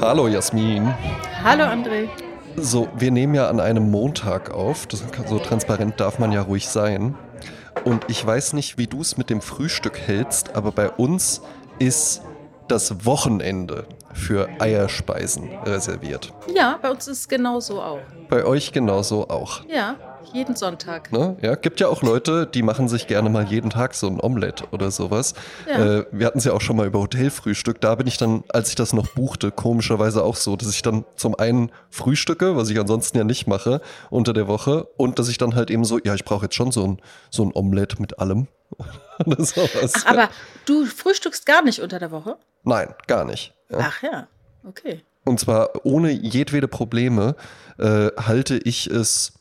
Hallo Jasmin. Hallo André. So, wir nehmen ja an einem Montag auf. Das, so transparent darf man ja ruhig sein. Und ich weiß nicht, wie du es mit dem Frühstück hältst, aber bei uns ist das Wochenende für Eierspeisen reserviert. Ja, bei uns ist es genauso auch. Bei euch genauso auch. Ja, jeden Sonntag. Ne? Ja, gibt ja auch Leute, die machen sich gerne mal jeden Tag so ein Omelett oder sowas. Ja. Äh, wir hatten es ja auch schon mal über Hotelfrühstück. Da bin ich dann, als ich das noch buchte, komischerweise auch so, dass ich dann zum einen frühstücke, was ich ansonsten ja nicht mache unter der Woche, und dass ich dann halt eben so, ja, ich brauche jetzt schon so ein, so ein Omelett mit allem. oder sowas. Ach, aber du frühstückst gar nicht unter der Woche? Nein, gar nicht. Ja. Ach ja, okay. Und zwar ohne jedwede Probleme äh, halte ich es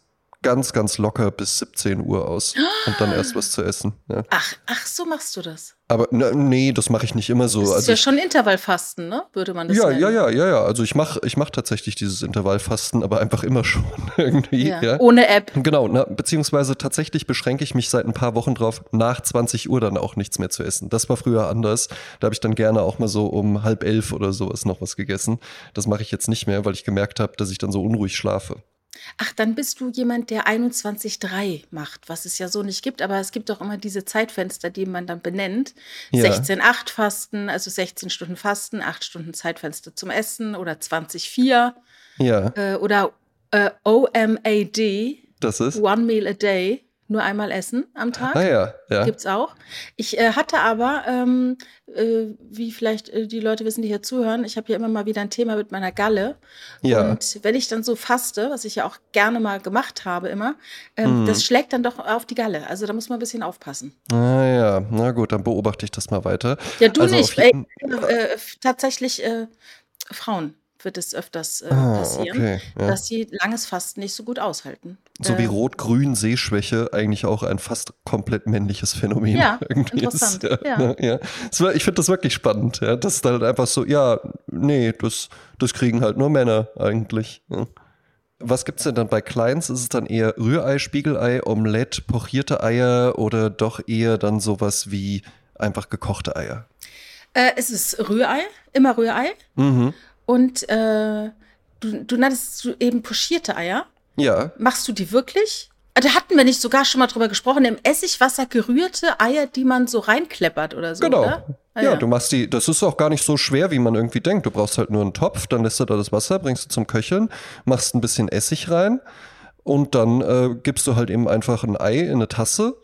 ganz, ganz locker bis 17 Uhr aus und dann erst was zu essen. Ja. Ach, ach, so machst du das. Aber na, nee, das mache ich nicht immer so. Das ist also ja ich, schon Intervallfasten, ne? Würde man das ja, nennen. ja, ja, ja, ja. Also ich mache ich mach tatsächlich dieses Intervallfasten, aber einfach immer schon irgendwie. Ja. Ja. Ohne App. Genau, na, beziehungsweise tatsächlich beschränke ich mich seit ein paar Wochen drauf, nach 20 Uhr dann auch nichts mehr zu essen. Das war früher anders. Da habe ich dann gerne auch mal so um halb elf oder sowas noch was gegessen. Das mache ich jetzt nicht mehr, weil ich gemerkt habe, dass ich dann so unruhig schlafe. Ach, dann bist du jemand, der 21,3 macht, was es ja so nicht gibt. Aber es gibt doch immer diese Zeitfenster, die man dann benennt. Ja. 16,8 Fasten, also 16 Stunden Fasten, 8 Stunden Zeitfenster zum Essen oder 20,4 Ja, äh, oder äh, OMAD, das ist. One Meal a Day, nur einmal essen am Tag. Ah ja, ja. Gibt's auch. Ich äh, hatte aber, ähm, äh, wie vielleicht äh, die Leute wissen, die hier zuhören, ich habe ja immer mal wieder ein Thema mit meiner Galle. Ja. Und wenn ich dann so faste, was ich ja auch gerne mal gemacht habe immer, ähm, Mhm. das schlägt dann doch auf die Galle. Also da muss man ein bisschen aufpassen. Ah ja, na gut, dann beobachte ich das mal weiter. Ja, du Also nicht. Ey, äh, tatsächlich äh, Frauen wird es öfters äh, Ah, passieren, okay, ja. dass sie langes Fasten nicht so gut aushalten. So wie Äh, Rot-Grün Sehschwäche eigentlich auch ein fast komplett männliches Phänomen Ja, irgendwie interessant, ist. ja. ne, ja. Es war- Ich finde das wirklich spannend, ja. Das ist halt einfach so, ja, nee, das, das kriegen halt nur Männer eigentlich. Ja. Was gibt's denn dann bei Kleins? Ist es dann eher Rührei, Spiegelei, Omelette, pochierte Eier oder doch eher dann sowas wie einfach gekochte Eier? Äh, es ist Rührei, immer Rührei. Mhm. Und äh, du, du nanntest so eben pochierte Eier. Ja, Machst du die wirklich? Da hatten wir nicht sogar schon mal drüber gesprochen, im Essigwasser gerührte Eier, die man so reinkleppert oder so, Genau. oder? Ah, ja, du machst die, das ist auch gar nicht so schwer, wie man irgendwie denkt. Du brauchst halt nur einen Topf, dann lässt du da das Wasser, bringst du zum Köcheln, machst ein bisschen Essig rein und dann äh, gibst du halt eben einfach ein Ei in eine Tasse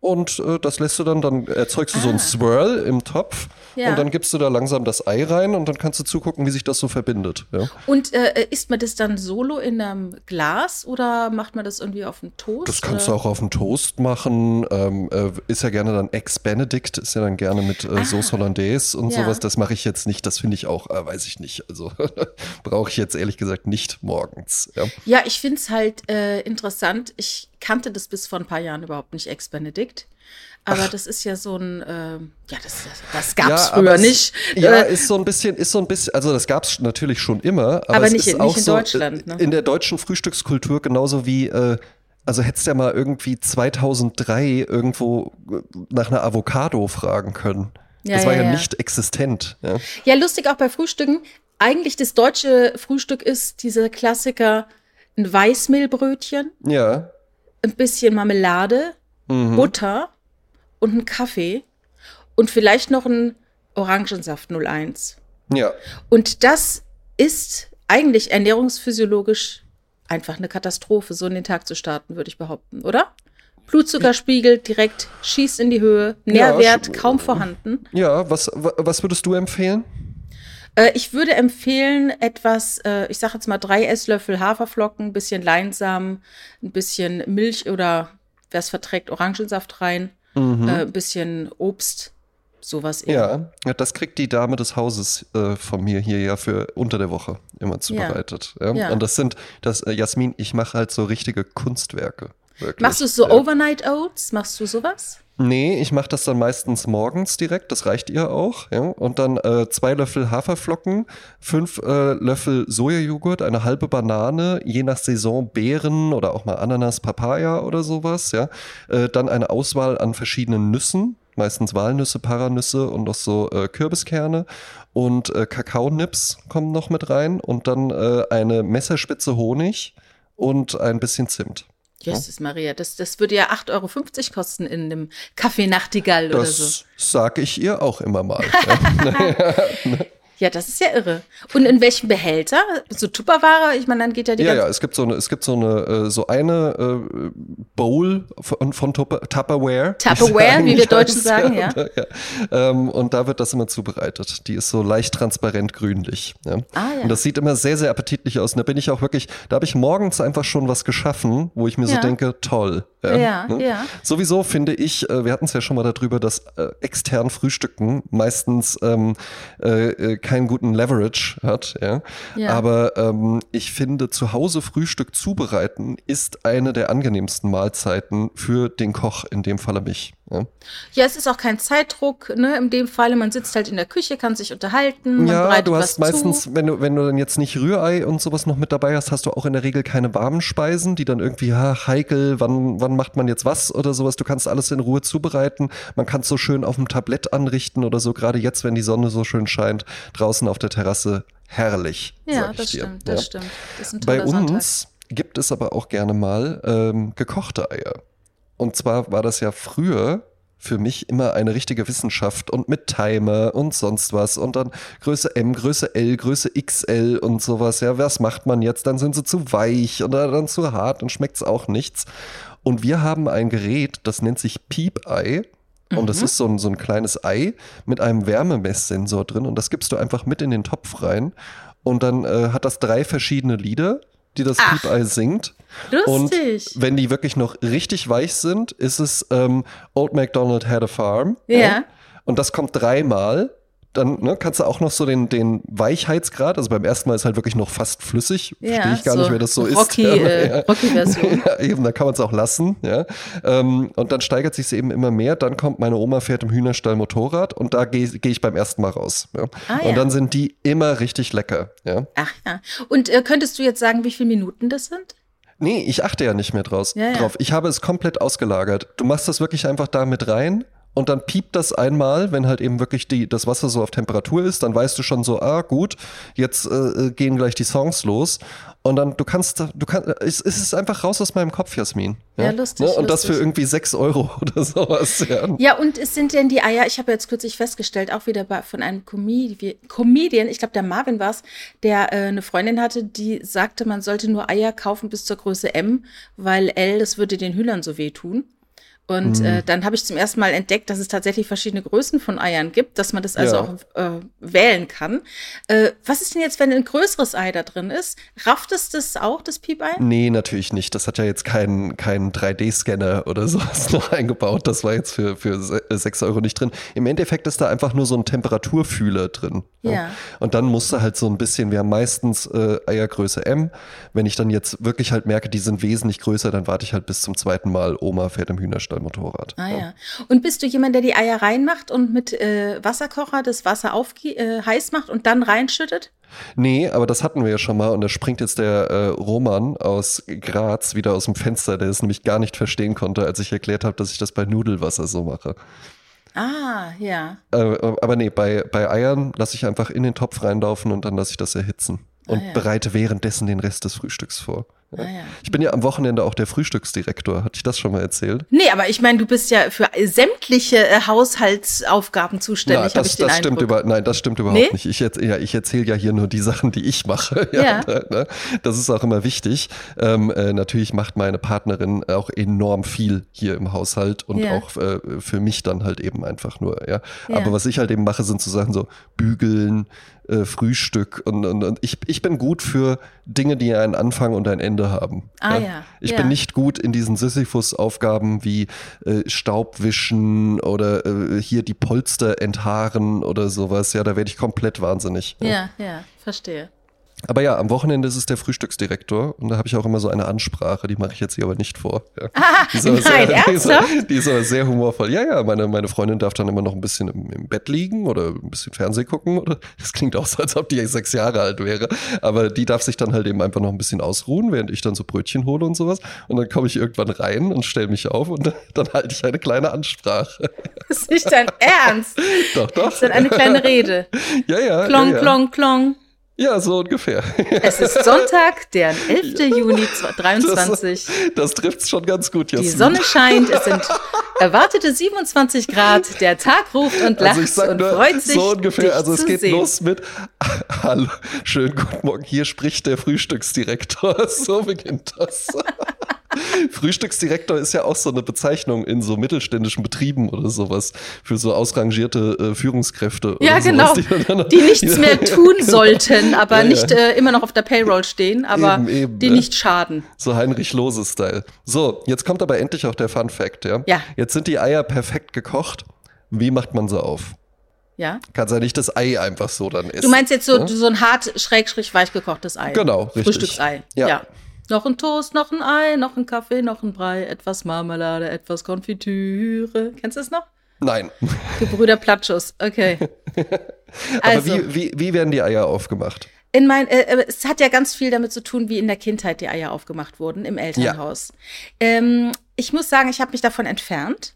und äh, das lässt du dann, dann erzeugst du so einen Ah. Swirl im Topf Ja. und dann gibst du da langsam das Ei rein und dann kannst du zugucken, wie sich das so verbindet. Ja. Und äh, isst man das dann solo in einem Glas oder macht man das irgendwie auf dem Toast? Das kannst du oder? auch auf dem Toast machen. Ähm, äh, ist ja gerne dann Ex-Benedict, ist ja dann gerne mit äh, Sauce Hollandaise und Ja. sowas. Das mache ich jetzt nicht. Das finde ich auch, äh, weiß ich nicht. Also brauche ich jetzt ehrlich gesagt nicht morgens. Ja. Ja, ich finde es halt äh, interessant. Ich kannte das bis vor ein paar Jahren überhaupt nicht, Ex-Benedict. Aber das ist ja so ein, ähm, ja, das, das gab es Ja, aber früher es- nicht. Ja, Äh, ist so ein bisschen, ist so ein bisschen, also das gab es natürlich schon immer, aber, Aber es nicht nicht in so Deutschland, ne? in der deutschen Frühstückskultur genauso wie, äh, also hättest du ja mal irgendwie 2003 irgendwo äh, nach einer Avocado fragen können. Ja, das war ja, ja, ja. nicht existent. Ja, lustig auch bei Frühstücken. Eigentlich das deutsche Frühstück ist dieser Klassiker, ein Weißmehlbrötchen, ja. Ein bisschen Marmelade, Mhm. Butter und ein Kaffee und vielleicht noch ein Orangensaft 01. Ja. Und das ist eigentlich ernährungsphysiologisch einfach eine Katastrophe, so in den Tag zu starten, würde ich behaupten, oder? Blutzuckerspiegel direkt schießt in die Höhe, Ja, Nährwert sch- kaum vorhanden. Ja, was, wa- was würdest du empfehlen? Äh, ich würde empfehlen, etwas, äh, ich sage jetzt mal drei Esslöffel Haferflocken, ein bisschen Leinsamen, ein bisschen Milch oder wer es verträgt, Orangensaft rein, äh, ein bisschen Obst, sowas eher. Ja, ja, das kriegt die Dame des Hauses äh, von mir hier ja für unter der Woche immer zubereitet. Ja. Ja. Und das sind, das, äh, Jasmin, ich mache halt so richtige Kunstwerke. Wirklich. Machst du so ja. Overnight Oats? Machst du sowas? Nee, ich mache das dann meistens morgens direkt, das reicht ihr auch. Ja? Und dann äh, zwei Löffel Haferflocken, fünf äh, Löffel Sojajoghurt, eine halbe Banane, je nach Saison Beeren oder auch mal Ananas, Papaya oder sowas. Ja? Äh, dann eine Auswahl an verschiedenen Nüssen, meistens Walnüsse, Paranüsse und noch so äh, Kürbiskerne und äh, Kakaonips kommen noch mit rein und dann äh, eine Messerspitze Honig und ein bisschen Zimt. Jesus Maria, das, das würde ja 8,50 Euro kosten in einem Café Nachtigall oder so. Das sage ich ihr auch immer mal. Ja, das ist ja irre. Und in welchem Behälter? So Tupperware? Ich meine, dann geht ja die Ja, ja, es gibt so eine, es gibt so eine, äh, so eine äh, Bowl von, von Tupper, Tupperware. Tupperware, wie wir Deutschen sagen, ja. Und, ja. Ähm, und da wird das immer zubereitet. Die ist so leicht transparent grünlich. Ja. Ah, ja. Und das sieht immer sehr, sehr appetitlich aus. Und da bin ich auch wirklich, da habe ich morgens einfach schon was geschaffen, wo ich mir so Ja. denke, toll. Ja, ne? ja. Sowieso finde ich, äh, wir hatten es ja schon mal darüber, dass äh, extern Frühstücken meistens ähm, äh, äh, keinen guten Leverage hat. Ja? Ja. Aber ähm, ich finde, zu Hause Frühstück zubereiten ist eine der angenehmsten Mahlzeiten für den Koch, in dem Falle mich. Ja, Ja, es ist auch kein Zeitdruck, ne? In dem Falle, man sitzt halt in der Küche, kann sich unterhalten, ja du hast meistens, zu. wenn du, wenn du dann jetzt nicht Rührei und sowas noch mit dabei hast, hast du auch in der Regel keine warmen Speisen, die dann irgendwie, ja, heikel, wann, wann macht man jetzt was oder sowas. Du kannst alles in Ruhe zubereiten. Man kann es so schön auf dem Tablett anrichten oder so, gerade jetzt, wenn die Sonne so schön scheint, draußen auf der Terrasse. Herrlich. Ja, das dir. stimmt, ja. das stimmt. Das ist ein Bei toller Sonntag. uns gibt es aber auch gerne mal ähm, gekochte Eier. Und zwar war das ja früher für mich immer eine richtige Wissenschaft und mit Timer und sonst was und dann Größe M, Größe L, Größe XL und sowas. Ja, was macht man jetzt? Dann sind sie zu weich oder dann zu hart und schmeckt's auch nichts. Und wir haben ein Gerät, das nennt sich Piep-Ei. Und das ist so ein, so ein kleines Ei mit einem Wärmemesssensor drin. Und das gibst du einfach mit in den Topf rein. Und dann äh, hat das drei verschiedene Lieder, die das Ach. Piep-Ei singt. Lustig. Und wenn die wirklich noch richtig weich sind, ist es ähm, Old MacDonald had a farm. Ja. Und das kommt dreimal. Dann ne, kannst du auch noch so den, den Weichheitsgrad, also beim ersten Mal ist halt wirklich noch fast flüssig. Ja, Verstehe ich gar so nicht, wer das so Rocky, ist. Äh, ja. Rocky-Version. Ja, eben, da kann man es auch lassen. Ja. Ähm, und dann steigert sich eben immer mehr. Dann kommt meine Oma fährt im Hühnerstall Motorrad und da gehe geh ich beim ersten Mal raus. Ja. Ah, ja. Und dann sind die immer richtig lecker. Ja. Ach ja. Und äh, könntest du jetzt sagen, wie viele Minuten das sind? Nee, ich achte ja nicht mehr draus, Ja, ja. drauf. Ich habe es komplett ausgelagert. Du machst das wirklich einfach da mit rein und dann piept das einmal, wenn halt eben wirklich die, das Wasser so auf Temperatur ist, dann weißt du schon so, ah gut, jetzt äh, gehen gleich die Songs los. Und dann, du kannst, du kannst, es, es ist einfach raus aus meinem Kopf, Jasmin. Ja, lustig, Ne? Und das lustig. für irgendwie 6 Euro oder sowas. Ja. Ja, und es sind denn die Eier, ich habe jetzt kürzlich festgestellt, auch wieder bei, von einem Comedi Comedian, ich glaube, der Marvin war es, der äh, eine Freundin hatte, die sagte, man sollte nur Eier kaufen bis zur Größe M, weil L, das würde den Hühnern so wehtun. Und äh, dann habe ich zum ersten Mal entdeckt, dass es tatsächlich verschiedene Größen von Eiern gibt, dass man das also Ja. auch äh, wählen kann. Äh, was ist denn jetzt, wenn ein größeres Ei da drin ist? Rafft es das auch, das Piepei? Nee, natürlich nicht. Das hat ja jetzt keinen keinen 3D-Scanner oder sowas noch eingebaut. Das war jetzt für, für se- 6 Euro nicht drin. Im Endeffekt ist da einfach nur so ein Temperaturfühler drin. Ja. Und dann musst du halt so ein bisschen, wir haben meistens äh, Eiergröße M. Wenn ich dann jetzt wirklich halt merke, die sind wesentlich größer, dann warte ich halt bis zum zweiten Mal. Oma fährt im Hühnerstall Motorrad. Ah ja. Und bist du jemand, der die Eier reinmacht und mit äh, Wasserkocher das Wasser aufgie äh, heiß macht und dann reinschüttet? Nee, aber das hatten wir ja schon mal und da springt jetzt der äh, Roman aus Graz wieder aus dem Fenster, der es nämlich gar nicht verstehen konnte, als ich erklärt habe, dass ich das bei Nudelwasser so mache. Ah, ja. Äh, aber nee, bei, bei Eiern lasse ich einfach in den Topf reinlaufen und dann lasse ich das erhitzen. Und Ah, ja. bereite währenddessen den Rest des Frühstücks vor. Ja. Ah, ja. Ich bin ja am Wochenende auch der Frühstücksdirektor. Hatte ich das schon mal erzählt? Nee, aber ich meine, du bist ja für sämtliche äh, Haushaltsaufgaben zuständig, Nein, habe das, ich das stimmt über, nein, das stimmt überhaupt Nee? nicht. Ich, ja, ich erzähle ja hier nur die Sachen, die ich mache. Ja. ne? Das ist auch immer wichtig. Ähm, äh, natürlich macht meine Partnerin auch enorm viel hier im Haushalt und auch äh, für mich dann halt eben einfach nur. Ja. Ja. Aber was ich halt eben mache, sind so Sachen so bügeln, äh, Frühstück und, und, und ich, ich bin gut für Dinge, die einen Anfang und ein Ende haben. Ah, ja. Ich Ja. bin nicht gut in diesen Sisyphus-Aufgaben wie äh, Staubwischen oder äh, hier die Polster enthaaren oder sowas. Ja, da werde ich komplett wahnsinnig. Ja, ja, verstehe. Aber ja, am Wochenende ist es der Frühstücksdirektor und da habe ich auch immer so eine Ansprache, die mache ich jetzt hier aber nicht vor. Ja. Ah, Die ist aber nein, sehr, die ist, die ist aber sehr humorvoll. Ja, ja, meine, meine Freundin darf dann immer noch ein bisschen im, im Bett liegen oder ein bisschen Fernsehen gucken. Oder, das klingt auch so, als ob die sechs Jahre alt wäre. Aber die darf sich dann halt eben einfach noch ein bisschen ausruhen, während ich dann so Brötchen hole und sowas. Und dann komme ich irgendwann rein und stelle mich auf und dann halte ich eine kleine Ansprache. Das ist nicht dein Ernst. Doch, doch. Das ist dann eine kleine Rede. Ja, ja. Klong, ja, ja. klong, klong. Ja, so ungefähr. Es ist Sonntag, der 11. Juni 2023. Das, das trifft's schon ganz gut, Die Jasmin. Sonne scheint, es sind erwartete 27 Grad, der Tag ruft und lacht Also ich sag und nur, freut sich, so ungefähr, also es geht sehen. los mit Hallo, schönen guten Morgen, hier spricht der Frühstücksdirektor. So beginnt das. Frühstücksdirektor ist ja auch so eine Bezeichnung in so mittelständischen Betrieben oder sowas für so ausrangierte äh, Führungskräfte. Ja, genau. sowas, die, dann- Die nichts mehr tun sollten, aber Ja, ja. nicht äh, immer noch auf der Payroll stehen, aber Eben, eben, die ne? nicht schaden. So Heinrich Lose-Style. So, jetzt kommt aber endlich auch der Fun Fact, ja? Ja. Jetzt sind die Eier perfekt gekocht. Wie macht man sie auf? Ja? Kannst ja nicht das Ei einfach so dann essen. Du meinst jetzt so, ne? so ein hart schrägstrich weich gekochtes Ei. Genau, richtig. Frühstücksei. Ja. Ja. Noch ein Toast, noch ein Ei, noch ein Kaffee, noch ein Brei, etwas Marmelade, etwas Konfitüre. Kennst du es noch? Nein. Gebrüder Platschus. Okay. Aber Also, wie, wie, wie werden die Eier aufgemacht? in mein, äh, äh, es hat ja ganz viel damit zu tun, wie in der Kindheit die Eier aufgemacht wurden im Elternhaus. Ähm, ich muss sagen, ich habe mich davon entfernt.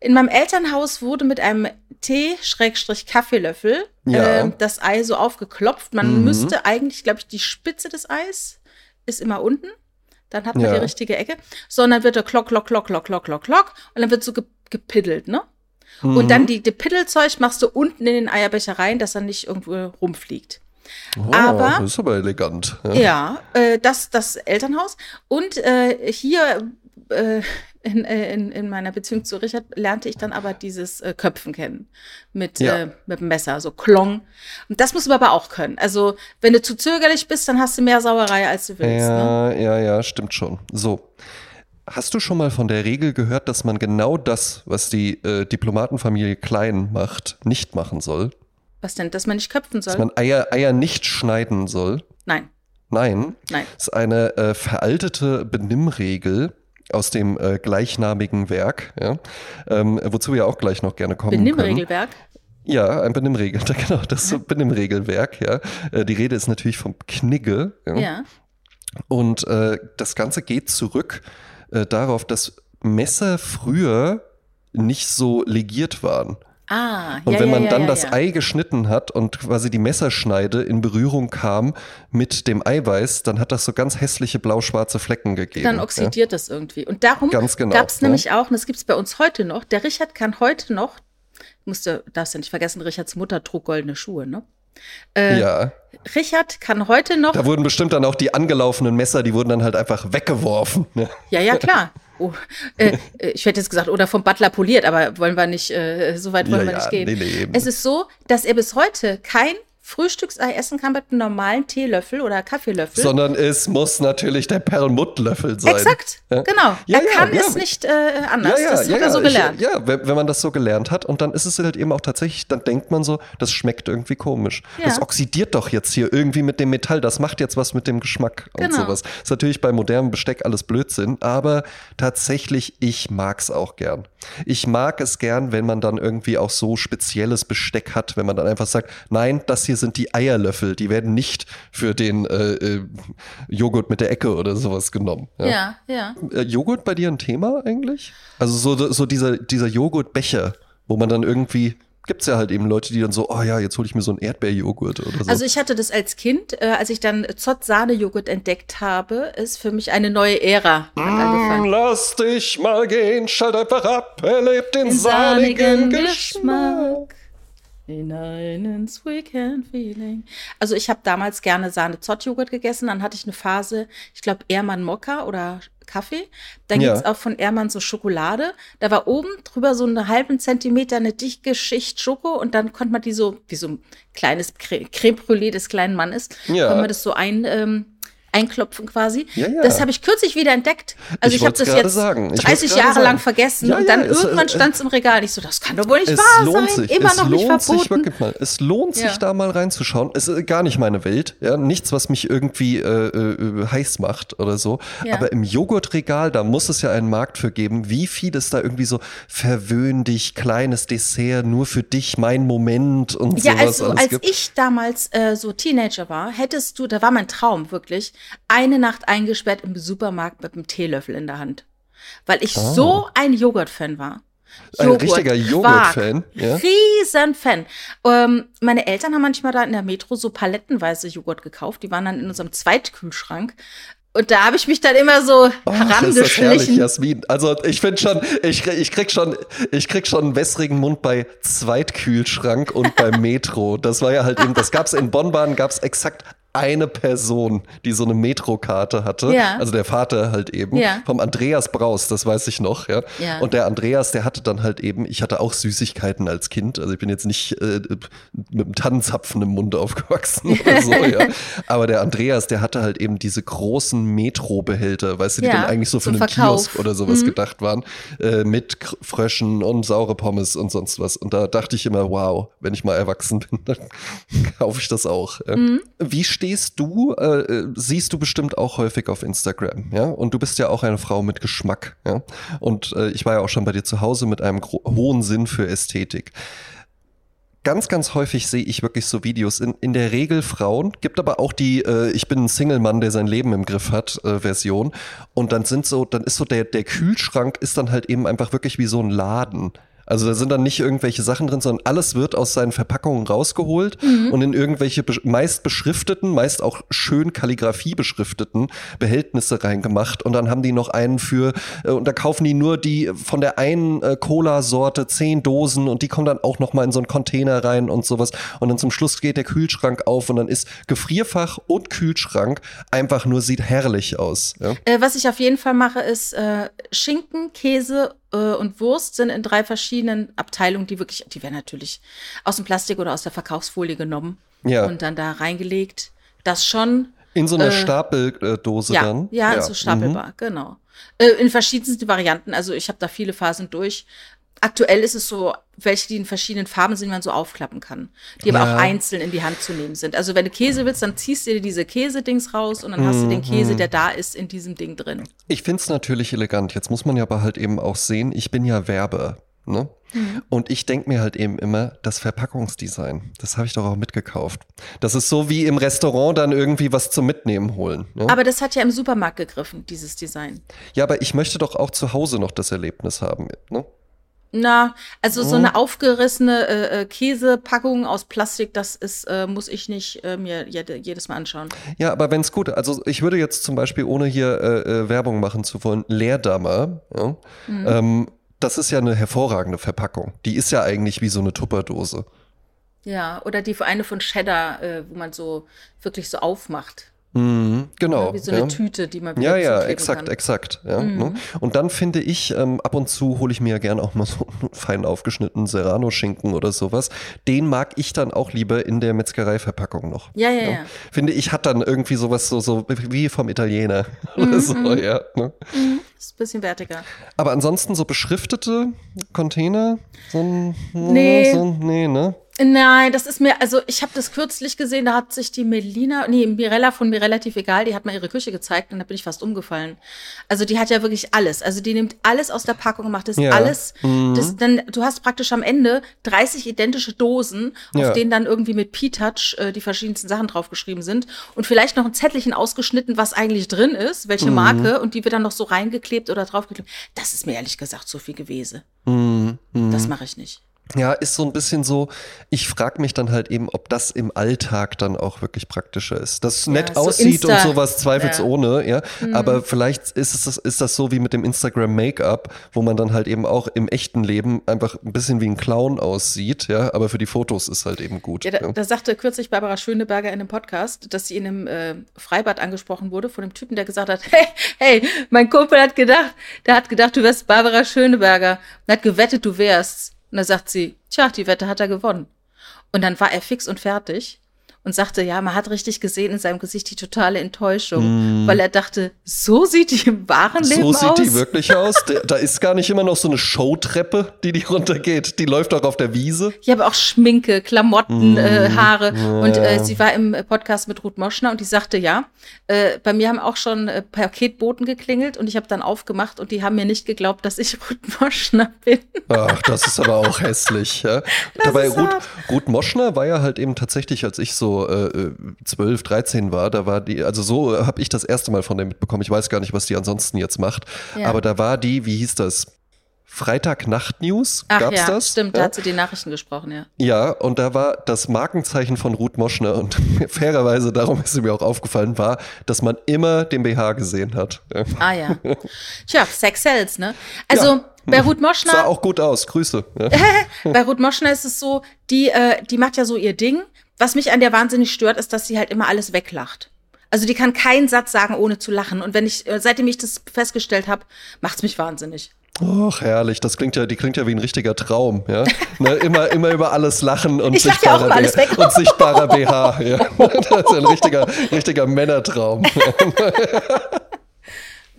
In meinem Elternhaus wurde mit einem Tee-Kaffeelöffel Ja. ähm, das Ei so aufgeklopft. Man Mhm. müsste eigentlich, glaube ich, die Spitze des Eis ist immer unten. Dann hat man Ja. die richtige Ecke. So, und dann wird da klock, klock, klock, klock, klock, klock, klock. Und dann wird so ge gepiddelt, ne? Mhm. Und dann die, die Piddelzeug machst du unten in den Eierbecher rein, dass er nicht irgendwo rumfliegt. Oh, aber- Das ist aber elegant. Ja. Ja, äh, das, das Elternhaus. Und äh, hier äh, in, äh, in, in meiner Beziehung zu Richard lernte ich dann aber dieses äh, Köpfen kennen. Mit, Ja. äh, mit dem Messer, so Klong. Und das musst du aber auch können. Also, wenn du zu zögerlich bist, dann hast du mehr Sauerei, als du willst. Ne? Ja, ja, ja, stimmt schon. So. Hast du schon mal von der Regel gehört, dass man genau das, was die äh, Diplomatenfamilie Klein macht, nicht machen soll? Was denn, dass man nicht köpfen soll? Dass man Eier, Eier nicht schneiden soll? Nein, Nein. nein. Das ist eine äh, veraltete Benimmregel aus dem äh, gleichnamigen Werk, ja, ähm, wozu wir auch gleich noch gerne kommen können. Benimmregelwerk. Ja, ein Benimmregel, genau, das ist so Benimmregelwerk, ja. Äh, die Rede ist natürlich vom Knigge. Ja. Ja. Und äh, das Ganze geht zurück äh, darauf, dass Messer früher nicht so legiert waren. Ah, Und ja, wenn ja, man ja, dann ja, das ja. Ei geschnitten hat und quasi die Messerschneide in Berührung kam mit dem Eiweiß, dann hat das so ganz hässliche blau-schwarze Flecken gegeben. Dann ja. oxidiert das irgendwie. Und darum genau, gab es ja. nämlich auch, und das gibt es bei uns heute noch, der Richard kann heute noch, musste, darfst du nicht vergessen, Richards Mutter trug goldene Schuhe, ne? Äh, Ja, Richard kann heute noch, da wurden bestimmt dann auch die angelaufenen Messer, die wurden dann halt einfach weggeworfen. Ne? ja, ja, klar. Oh, äh, äh, ich hätte jetzt gesagt, oder vom Butler poliert, aber wollen wir nicht, äh, so weit wollen Ja, wir ja, nicht gehen. nee, nee. Es ist so, dass er bis heute kein Frühstücksei essen kann mit einem normalen Teelöffel oder Kaffeelöffel. Sondern es muss natürlich der Perlmuttlöffel sein. Exakt, Ja. genau. Ja, er ja, kann es nicht äh, anders. das hat er so ich- gelernt. ja, wenn, wenn man das so gelernt hat und dann ist es halt eben auch tatsächlich, dann denkt man so, das schmeckt irgendwie komisch. Das oxidiert doch jetzt hier irgendwie mit dem Metall, das macht jetzt was mit dem Geschmack und Genau. sowas. Ist natürlich bei modernem Besteck alles Blödsinn, aber tatsächlich, ich mag's auch gern. Ich mag es gern, wenn man dann irgendwie auch so spezielles Besteck hat, wenn man dann einfach sagt, nein, das hier sind die Eierlöffel, die werden nicht für den äh, äh, Joghurt mit der Ecke oder sowas genommen. Ja, ja. Äh, Joghurt bei dir ein Thema eigentlich? Also so, so dieser, dieser Joghurtbecher, wo man dann irgendwie, gibt's ja halt eben Leute, die dann so, oh ja, jetzt hole ich mir so einen Erdbeerjoghurt oder so. Also ich hatte das als Kind, äh, als ich dann Zott-Sahne-Joghurt entdeckt habe, ist für mich eine neue Ära Mm, angefangen. Lass dich mal gehen, schalt einfach ab, erlebt den, sahnigen Geschmack. In einen Weekend Feeling. Also ich habe damals gerne Sahne-Zott-Joghurt gegessen. Dann hatte ich eine Phase, ich glaube Ehrmann Mokka oder Kaffee. Dann Ja. gibt's auch von Ehrmann so Schokolade. Da war oben drüber so einen halben Zentimeter eine dichte Schicht Schoko und dann konnte man die so, wie so ein kleines Cre- Creme Brûlée des kleinen Mannes, Ja. konnte man das so ein, ähm, einklopfen quasi. Ja, ja. Das habe ich kürzlich wieder entdeckt. Also ich, Ich habe das jetzt sagen. Ich 30 wollt's gerade Jahre lang sagen. vergessen Ja, und ja, dann es, irgendwann äh, stand es im Regal. Ich so, das kann doch wohl nicht wahr sein. sich. Immer es noch nicht lohnt sich verboten. wirklich mal. Es lohnt sich Ja. da mal reinzuschauen. Es ist gar nicht meine Welt. Ja, nichts, was mich irgendwie äh, äh, heiß macht oder so. Ja. Aber im Joghurtregal, da muss es ja einen Markt für geben. Wie viel ist da irgendwie so verwöhn dich, kleines Dessert, nur für dich, mein Moment und Ja, sowas also als gibt. ich damals äh, so Teenager war, hättest du, da war mein Traum wirklich, eine Nacht eingesperrt im Supermarkt mit einem Teelöffel in der Hand. Weil ich so ein Joghurt-Fan war. Ah. Ein richtiger Joghurt-Fan, ja? Riesen Fan. Ähm, meine Eltern haben manchmal da in der Metro so palettenweise Joghurt gekauft. Die waren dann in unserem Zweitkühlschrank. Und da habe ich mich dann immer so Ach, ist das herrlich, herangeschlichen. Jasmin. Also ich finde schon, ich, ich krieg schon, ich krieg schon einen wässrigen Mund bei Zweitkühlschrank und beim Metro. Das war ja halt eben, das gab's in Bonn-Bahn, gab's exakt eine Person, die so eine Metrokarte hatte. Ja. Also der Vater halt eben. Ja. Vom Andreas Braus, das weiß ich noch, ja. Ja. Und der Andreas, der hatte dann halt eben, ich hatte auch Süßigkeiten als Kind. Also ich bin jetzt nicht äh, mit einem Tannenzapfen im Mund aufgewachsen oder so, ja. Aber der Andreas, der hatte halt eben diese großen Metro-Behälter, weißt du, die dann eigentlich so für einen Verkauf. Kiosk oder sowas Mhm. gedacht waren, äh, mit Fröschen und saure Pommes und sonst was. Und da dachte ich immer, wow, wenn ich mal erwachsen bin, dann kaufe ich das auch. Mhm. Wie stehst du, äh, äh, siehst du bestimmt auch häufig auf Instagram, ja? Und du bist ja auch eine Frau mit Geschmack, ja? Und äh, ich war ja auch schon bei dir zu Hause mit einem hohen Sinn für Ästhetik. Ganz, ganz häufig sehe ich wirklich so Videos. In, in der Regel Frauen, gibt aber auch die, äh, ich bin ein Single-Mann, der sein Leben im Griff hat, äh, Version. Und dann sind so, dann ist so der, der Kühlschrank ist dann halt eben einfach wirklich wie so ein Laden. Also da sind dann nicht irgendwelche Sachen drin, sondern alles wird aus seinen Verpackungen rausgeholt und in irgendwelche meist beschrifteten, meist auch schön Kalligrafie beschrifteten Behältnisse reingemacht. Und dann haben die noch einen für, äh, und da kaufen die nur die von der einen äh, Cola-Sorte zehn Dosen und die kommen dann auch noch mal in so einen Container rein und sowas. Und dann zum Schluss geht der Kühlschrank auf und dann ist Gefrierfach und Kühlschrank einfach nur sieht herrlich aus. Ja? Äh, was ich auf jeden Fall mache, ist äh, Schinken, Käse äh, und Wurst sind in drei verschiedenen Abteilungen, die wirklich, die werden natürlich aus dem Plastik oder aus der Verkaufsfolie genommen Ja. und dann da reingelegt. Das schon. In so einer Äh, Stapeldose Ja, dann. ja, so Mhm. stapelbar, genau. Äh, in verschiedensten Varianten. Also ich habe da viele Phasen durch. Aktuell ist es so, welche, die in verschiedenen Farben sind, die man so aufklappen kann. Die aber Ja. auch einzeln in die Hand zu nehmen sind. Also wenn du Käse willst, dann ziehst du dir diese Käsedings raus und dann hast du den Käse, Mhm. der da ist, in diesem Ding drin. Ich find's natürlich elegant. Jetzt muss man ja aber halt eben auch sehen, ich bin ja Werber. Ne? Mhm. Und ich denk mir halt eben immer, das Verpackungsdesign, das habe ich doch auch mitgekauft. Das ist so wie im Restaurant dann irgendwie was zum Mitnehmen holen. Ne? Aber das hat ja im Supermarkt gegriffen, dieses Design. ja, aber ich möchte doch auch zu Hause noch das Erlebnis haben. Ne? Na, also Mhm. so eine aufgerissene äh, äh, Käsepackung aus Plastik, das ist, äh, muss ich nicht äh, mir jede, jedes Mal anschauen. Ja, aber wenn's gut, also ich würde jetzt zum Beispiel, ohne hier äh, äh, Werbung machen zu wollen, Leerdammer, ja, Mhm. ähm, das ist ja eine hervorragende Verpackung. Die ist ja eigentlich wie so eine Tupperdose. Ja, oder die eine von Cheddar, wo man so wirklich so aufmacht. Mhm, genau. Wie so eine ja. Tüte, die man Ja, wieder ja, zukleben exakt, kann. exakt. Ja, Mhm. ne? Und dann finde ich, ähm, ab und zu hole ich mir ja gerne auch mal so einen fein aufgeschnittenen Serrano-Schinken oder sowas. Den mag ich dann auch lieber in der Metzgereiverpackung noch. Ja, ja, ja. Finde ich, hat dann irgendwie sowas so, so wie vom Italiener oder so, ja. Ne? Ist ein bisschen wertiger. Aber ansonsten so beschriftete Container, so ein, Nee. so ein, nee, ne? Nein, das ist mir, also ich habe das kürzlich gesehen, da hat sich die Melina, nee, Mirella von mir relativ egal, die hat mal ihre Küche gezeigt und da bin ich fast umgefallen. Also die hat ja wirklich alles. Also die nimmt alles aus der Packung und macht das Ja. alles. Mhm. Das, dann, du hast praktisch am Ende 30 identische Dosen, Ja. auf denen dann irgendwie mit P-Touch äh, die verschiedensten Sachen draufgeschrieben sind und vielleicht noch ein Zettelchen ausgeschnitten, was eigentlich drin ist, Mhm. welche Marke und die wird dann noch so reingeklebt oder draufgeklebt. Das ist mir ehrlich gesagt zu viel gewesen. Mhm. Mhm. Das mache ich nicht. Ja, ist so ein bisschen so, ich frage mich dann halt eben, ob das im Alltag dann auch wirklich praktischer ist. Das nett so aussieht und Insta- sowas zweifelsohne, ja. Mhm. Aber vielleicht ist es ist das so wie mit dem Instagram Make-up, wo man dann halt eben auch im echten Leben einfach ein bisschen wie ein Clown aussieht, ja. Aber für die Fotos ist halt eben gut. Ja, da, da sagte kürzlich Barbara Schöneberger in einem Podcast, dass sie in einem äh, Freibad angesprochen wurde von einem Typen, der gesagt hat, hey, hey, mein Kumpel hat gedacht, der hat gedacht, du wärst Barbara Schöneberger und hat gewettet, du wärst. Und da sagt sie, tja, die Wette hat er gewonnen. Und dann war er fix und fertig. Und sagte, ja, man hat richtig gesehen in seinem Gesicht die totale Enttäuschung, mm. weil er dachte, so sieht die im wahren Leben aus. So sieht die wirklich aus. da ist gar nicht immer noch so eine Showtreppe, die die runtergeht. Die läuft auch auf der Wiese. Ja, aber auch Schminke, Klamotten, mm. äh, Haare. Ja. Und äh, sie war im Podcast mit Ruth Moschner und die sagte, ja, äh, bei mir haben auch schon äh, Paketboten geklingelt und ich habe dann aufgemacht und die haben mir nicht geglaubt, dass ich Ruth Moschner bin. Ach, das ist aber auch hässlich. Ja? Dabei Ruth, Ruth Moschner war ja halt eben tatsächlich, als ich so äh, 12, 13 war, da war die, also so habe ich das erste Mal von der mitbekommen. Ich weiß gar nicht, was die ansonsten jetzt macht. Ja. Aber da war die, wie hieß das? Freitag-Nacht-News, gab's ja, das? Stimmt, ja? da hat sie die Nachrichten gesprochen, ja. Ja, und da war das Markenzeichen von Ruth Moschner und fairerweise, darum ist sie mir auch aufgefallen, war, dass man immer den BH gesehen hat. Ah ja. Tja, Sex sells, ne? Also ja. bei Ruth Moschner. Sah auch gut aus, Grüße. Bei Ruth Moschner ist es so, die, äh, die macht ja so ihr Ding. Was mich an der wahnsinnig stört, ist, dass sie halt immer alles weglacht. Also die kann keinen Satz sagen, ohne zu lachen. Und wenn ich, äh, seitdem ich das festgestellt habe, macht's mich wahnsinnig. Och, herrlich. Das klingt ja, die klingt ja wie ein richtiger Traum, ja. Ne, immer, immer über alles lachen und, ich sichtbarer, ja alles weg. und sichtbarer BH. Ja. Das ist ein richtiger, richtiger Männertraum.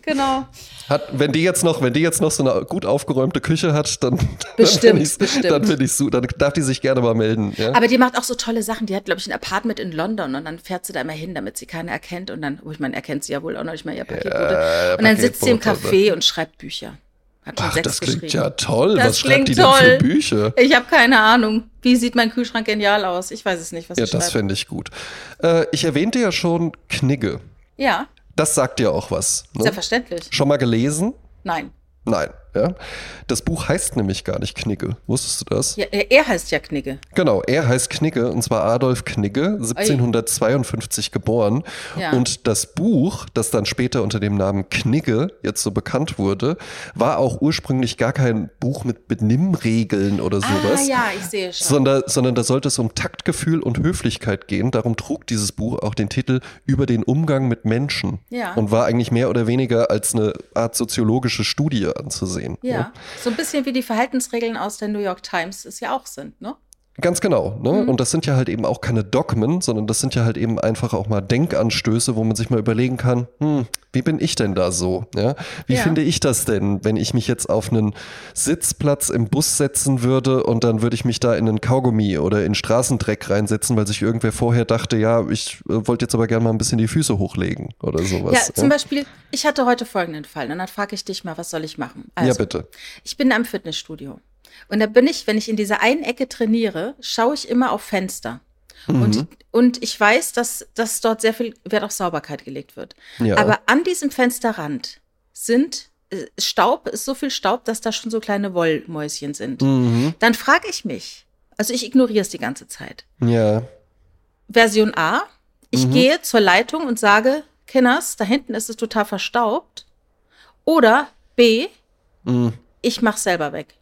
Genau. Hat, wenn die jetzt noch, wenn die jetzt noch so eine gut aufgeräumte Küche hat, dann, bestimmt, dann, bestimmt. dann finde ich dann darf die sich gerne mal melden. Ja? Aber die macht auch so tolle Sachen. Die hat, glaube ich, ein Apartment in London und dann fährt sie da immer hin, damit sie keiner erkennt und dann, oh, ich meine, erkennt sie ja wohl auch noch nicht mal ihr Paketbote. Ja, und dann sitzt sie im Café und schreibt Bücher. Ach, das klingt ja toll. Das was schreibt die toll. denn für Bücher? Ich habe keine Ahnung. Wie sieht mein Kühlschrank genial aus? Ich weiß es nicht, was. Ja, das fände ich gut. Äh, ich erwähnte ja schon Knigge. Ja. Das sagt dir auch was. Ne? Selbstverständlich. Schon mal gelesen? Nein. Nein. Ja? Das Buch heißt nämlich gar nicht Knigge. Wusstest du das? Ja, er heißt ja Knigge. Genau, er heißt Knigge und zwar Adolf Knigge, 1752 Oi. geboren. Ja. Und das Buch, das dann später unter dem Namen Knigge jetzt so bekannt wurde, war auch ursprünglich gar kein Buch mit Benimmregeln oder sowas. Ah ja, ich sehe schon. Sondern, sondern da sollte es um Taktgefühl und Höflichkeit gehen. Darum trug dieses Buch auch den Titel Über den Umgang mit Menschen. Ja. Und war eigentlich mehr oder weniger als eine Art soziologische Studie anzusehen sehen. Ja, ne? so ein bisschen wie die Verhaltensregeln aus der New York Times es ja auch sind, ne? Ganz genau. Ne? Mhm. Und das sind ja halt eben auch keine Dogmen, sondern das sind ja halt eben einfach auch mal Denkanstöße, wo man sich mal überlegen kann, hm, wie bin ich denn da so? Ja? Wie ja. finde ich das denn, wenn ich mich jetzt auf einen Sitzplatz im Bus setzen würde und dann würde ich mich da in einen Kaugummi oder in Straßendreck reinsetzen, weil sich irgendwer vorher dachte, ja, ich äh, wollte jetzt aber gerne mal ein bisschen die Füße hochlegen oder sowas. Ja, zum ja? Beispiel, ich hatte heute folgenden Fall und dann frage ich dich mal, was soll ich machen? Also, ja, bitte. Ich bin am Fitnessstudio. Und da bin ich, wenn ich in dieser einen Ecke trainiere, schaue ich immer auf Fenster. Mhm. Und, und ich weiß, dass, dass dort sehr viel Wert auf Sauberkeit gelegt wird. Ja. Aber an diesem Fensterrand sind äh, Staub, ist so viel Staub, dass da schon so kleine Wollmäuschen sind. Mhm. Dann frage ich mich, also ich ignoriere es die ganze Zeit. Ja. Version A, ich mhm. gehe zur Leitung und sage, Kinners, da hinten ist es total verstaubt. Oder B, mhm. ich mach's selber weg.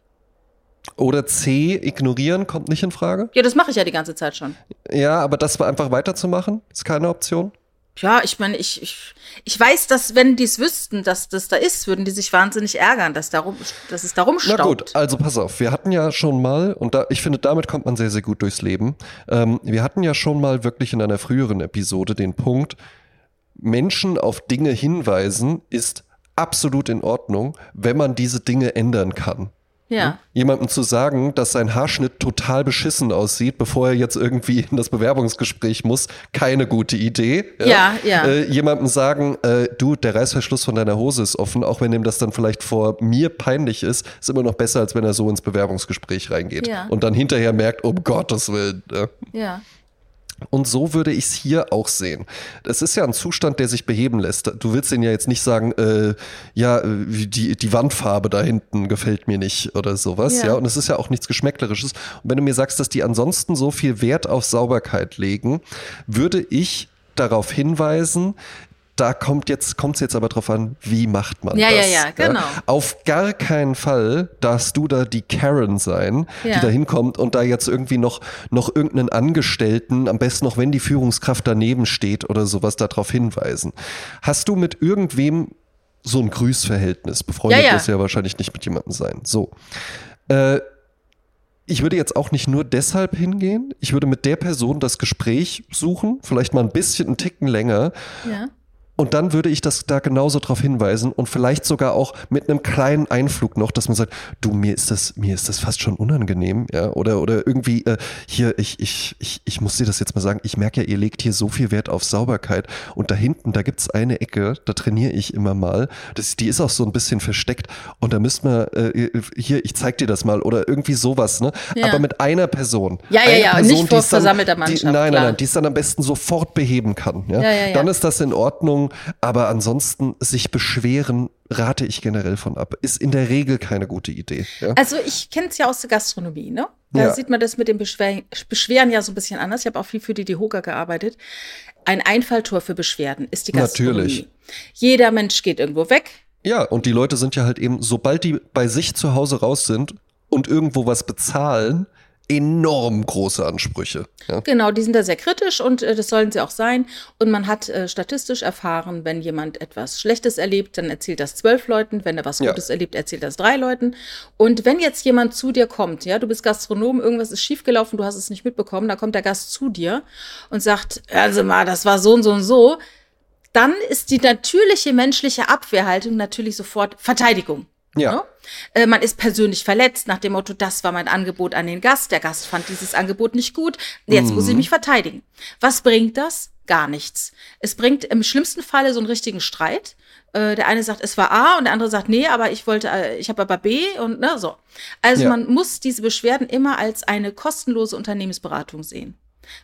Oder C, ignorieren kommt nicht in Frage? Ja, das mache ich ja die ganze Zeit schon. Ja, aber das einfach weiterzumachen, ist keine Option? Ja, ich meine, ich, ich, ich weiß, dass wenn die es wüssten, dass das da ist, würden die sich wahnsinnig ärgern, dass, darum, dass es darum staubt. Na gut, also pass auf, wir hatten ja schon mal, und da, ich finde, damit kommt man sehr, sehr gut durchs Leben, ähm, wir hatten ja schon mal wirklich in einer früheren Episode den Punkt, Menschen auf Dinge hinweisen ist absolut in Ordnung, wenn man diese Dinge ändern kann. Ja. Jemandem zu sagen, dass sein Haarschnitt total beschissen aussieht, bevor er jetzt irgendwie in das Bewerbungsgespräch muss, keine gute Idee. Ja, ja. ja. Äh, jemandem sagen, äh, du, der Reißverschluss von deiner Hose ist offen, auch wenn ihm das dann vielleicht vor mir peinlich ist, ist immer noch besser, als wenn er so ins Bewerbungsgespräch reingeht. Ja. Und dann hinterher merkt, um Gottes Willen. Ja. ja. Und so würde ich es hier auch sehen. Es ist ja ein Zustand, der sich beheben lässt. Du willst den ja jetzt nicht sagen, äh, ja, die, die Wandfarbe da hinten gefällt mir nicht oder sowas. Ja. ja. Und es ist ja auch nichts Geschmäcklerisches. Und wenn du mir sagst, dass die ansonsten so viel Wert auf Sauberkeit legen, würde ich darauf hinweisen, da kommt jetzt kommt's jetzt aber drauf an, wie macht man ja, das? Ja, ja, genau. Ja? Auf gar keinen Fall darfst du da die Karen sein, ja. die da hinkommt und da jetzt irgendwie noch noch irgendeinen Angestellten, am besten noch wenn die Führungskraft daneben steht oder sowas darauf hinweisen. Hast du mit irgendwem so ein Grüßverhältnis? Befreundet ja, ja. ist ja wahrscheinlich nicht mit jemandem sein. So. Äh, ich würde jetzt auch nicht nur deshalb hingehen. Ich würde mit der Person das Gespräch suchen, vielleicht mal ein bisschen einen Ticken länger. Ja. Und dann würde ich das da genauso drauf hinweisen und vielleicht sogar auch mit einem kleinen Einflug noch, dass man sagt, du, mir ist das, mir ist das fast schon unangenehm, ja, oder, oder irgendwie, äh, hier, ich, ich, ich, ich muss dir das jetzt mal sagen, ich merke ja, ihr legt hier so viel Wert auf Sauberkeit und da hinten, da gibt's eine Ecke, da trainiere ich immer mal, das, die ist auch so ein bisschen versteckt und da müssten wir, äh, hier, ich zeig dir das mal oder irgendwie sowas, ne, Ja. aber mit einer Person. Ja, ja, ja, Person, nicht die vor es dann- versammelter die, Mannschaft, Nein, nein, klar. nein, die es dann am besten sofort beheben kann, ja. Ja, ja, ja. Dann ist das in Ordnung, aber ansonsten sich beschweren rate ich generell von ab. Ist in der Regel keine gute Idee. Ja? Also ich kenne es ja aus der Gastronomie, ne? Da Ja. sieht man das mit dem Beschwer Beschweren ja so ein bisschen anders. Ich habe auch viel für die DEHOGA gearbeitet. Ein Einfalltor für Beschwerden ist die Gastronomie. Natürlich. Jeder Mensch geht irgendwo weg. Ja, und die Leute sind ja halt eben, sobald die bei sich zu Hause raus sind und irgendwo was bezahlen, enorm große Ansprüche. Ja? Genau, die sind da sehr kritisch und äh, das sollen sie auch sein. Und man hat äh, statistisch erfahren, wenn jemand etwas Schlechtes erlebt, dann erzählt das zwölf Leuten. Wenn er was Ja. Gutes erlebt, erzählt das drei Leuten. Und wenn jetzt jemand zu dir kommt, ja, du bist Gastronom, irgendwas ist schiefgelaufen, du hast es nicht mitbekommen, da kommt der Gast zu dir und sagt, also mal, das war so und so und so, dann ist die natürliche menschliche Abwehrhaltung natürlich sofort Verteidigung. Ja. Ne? Äh, man ist persönlich verletzt nach dem Motto, das war mein Angebot an den Gast, der Gast fand dieses Angebot nicht gut, jetzt muss ich mich verteidigen. Was bringt das? Gar nichts. Es bringt im schlimmsten Falle so einen richtigen Streit. Äh, der eine sagt, es war A und der andere sagt, nee, aber ich wollte, äh, ich habe aber B und ne, so. Also Ja. man muss diese Beschwerden immer als eine kostenlose Unternehmensberatung sehen.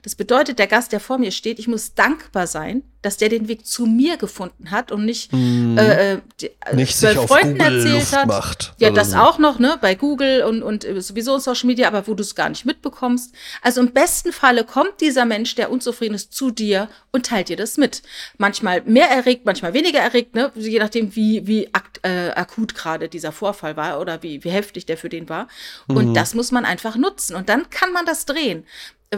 Das bedeutet, der Gast, der vor mir steht, ich muss dankbar sein, dass der den Weg zu mir gefunden hat und nicht, äh, äh, die, äh. Nicht sich auf Freunden Google erzählt Luft hat. macht Ja, das so. auch noch, ne, bei Google und, und äh, sowieso in Social Media, aber wo du es gar nicht mitbekommst. Also im besten Falle kommt dieser Mensch, der unzufrieden ist, zu dir und teilt dir das mit. Manchmal mehr erregt, manchmal weniger erregt, ne, je nachdem, wie, wie akt, äh, akut gerade dieser Vorfall war oder wie, wie heftig der für den war. Und Mhm. das muss man einfach nutzen. Und dann kann man das drehen.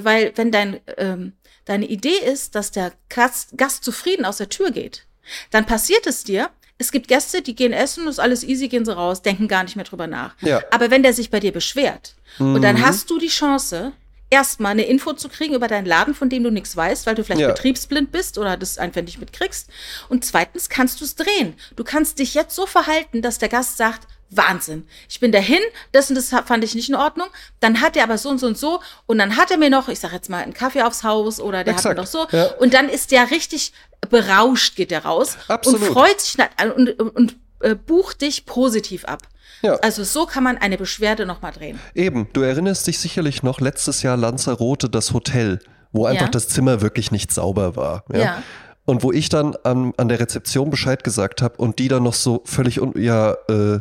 Weil wenn dein, ähm, deine Idee ist, dass der Gast, Gast zufrieden aus der Tür geht, dann passiert es dir. Es gibt Gäste, die gehen essen, ist alles easy, gehen sie raus, denken gar nicht mehr drüber nach. Ja. Aber wenn der sich bei dir beschwert und dann hast du die Chance, erstmal eine Info zu kriegen über deinen Laden, von dem du nichts weißt, weil du vielleicht Ja. betriebsblind bist oder das einfach nicht mitkriegst. Und zweitens kannst du es drehen. Du kannst dich jetzt so verhalten, dass der Gast sagt, Wahnsinn. Ich bin dahin, das und das fand ich nicht in Ordnung. Dann hat er aber so und so und so. Und dann hat er mir noch, ich sag jetzt mal, einen Kaffee aufs Haus oder der Exakt, hat mir noch so. ja. Und dann ist der richtig berauscht, geht der raus. Absolut. Und freut sich und, und, und äh, bucht dich positiv ab. Ja. Also so kann man eine Beschwerde nochmal drehen. Eben, du erinnerst dich sicherlich noch letztes Jahr Lanzarote, das Hotel, wo einfach Ja. das Zimmer wirklich nicht sauber war. Ja. Ja. Und wo ich dann an, an der Rezeption Bescheid gesagt habe und die dann noch so völlig un ja, äh,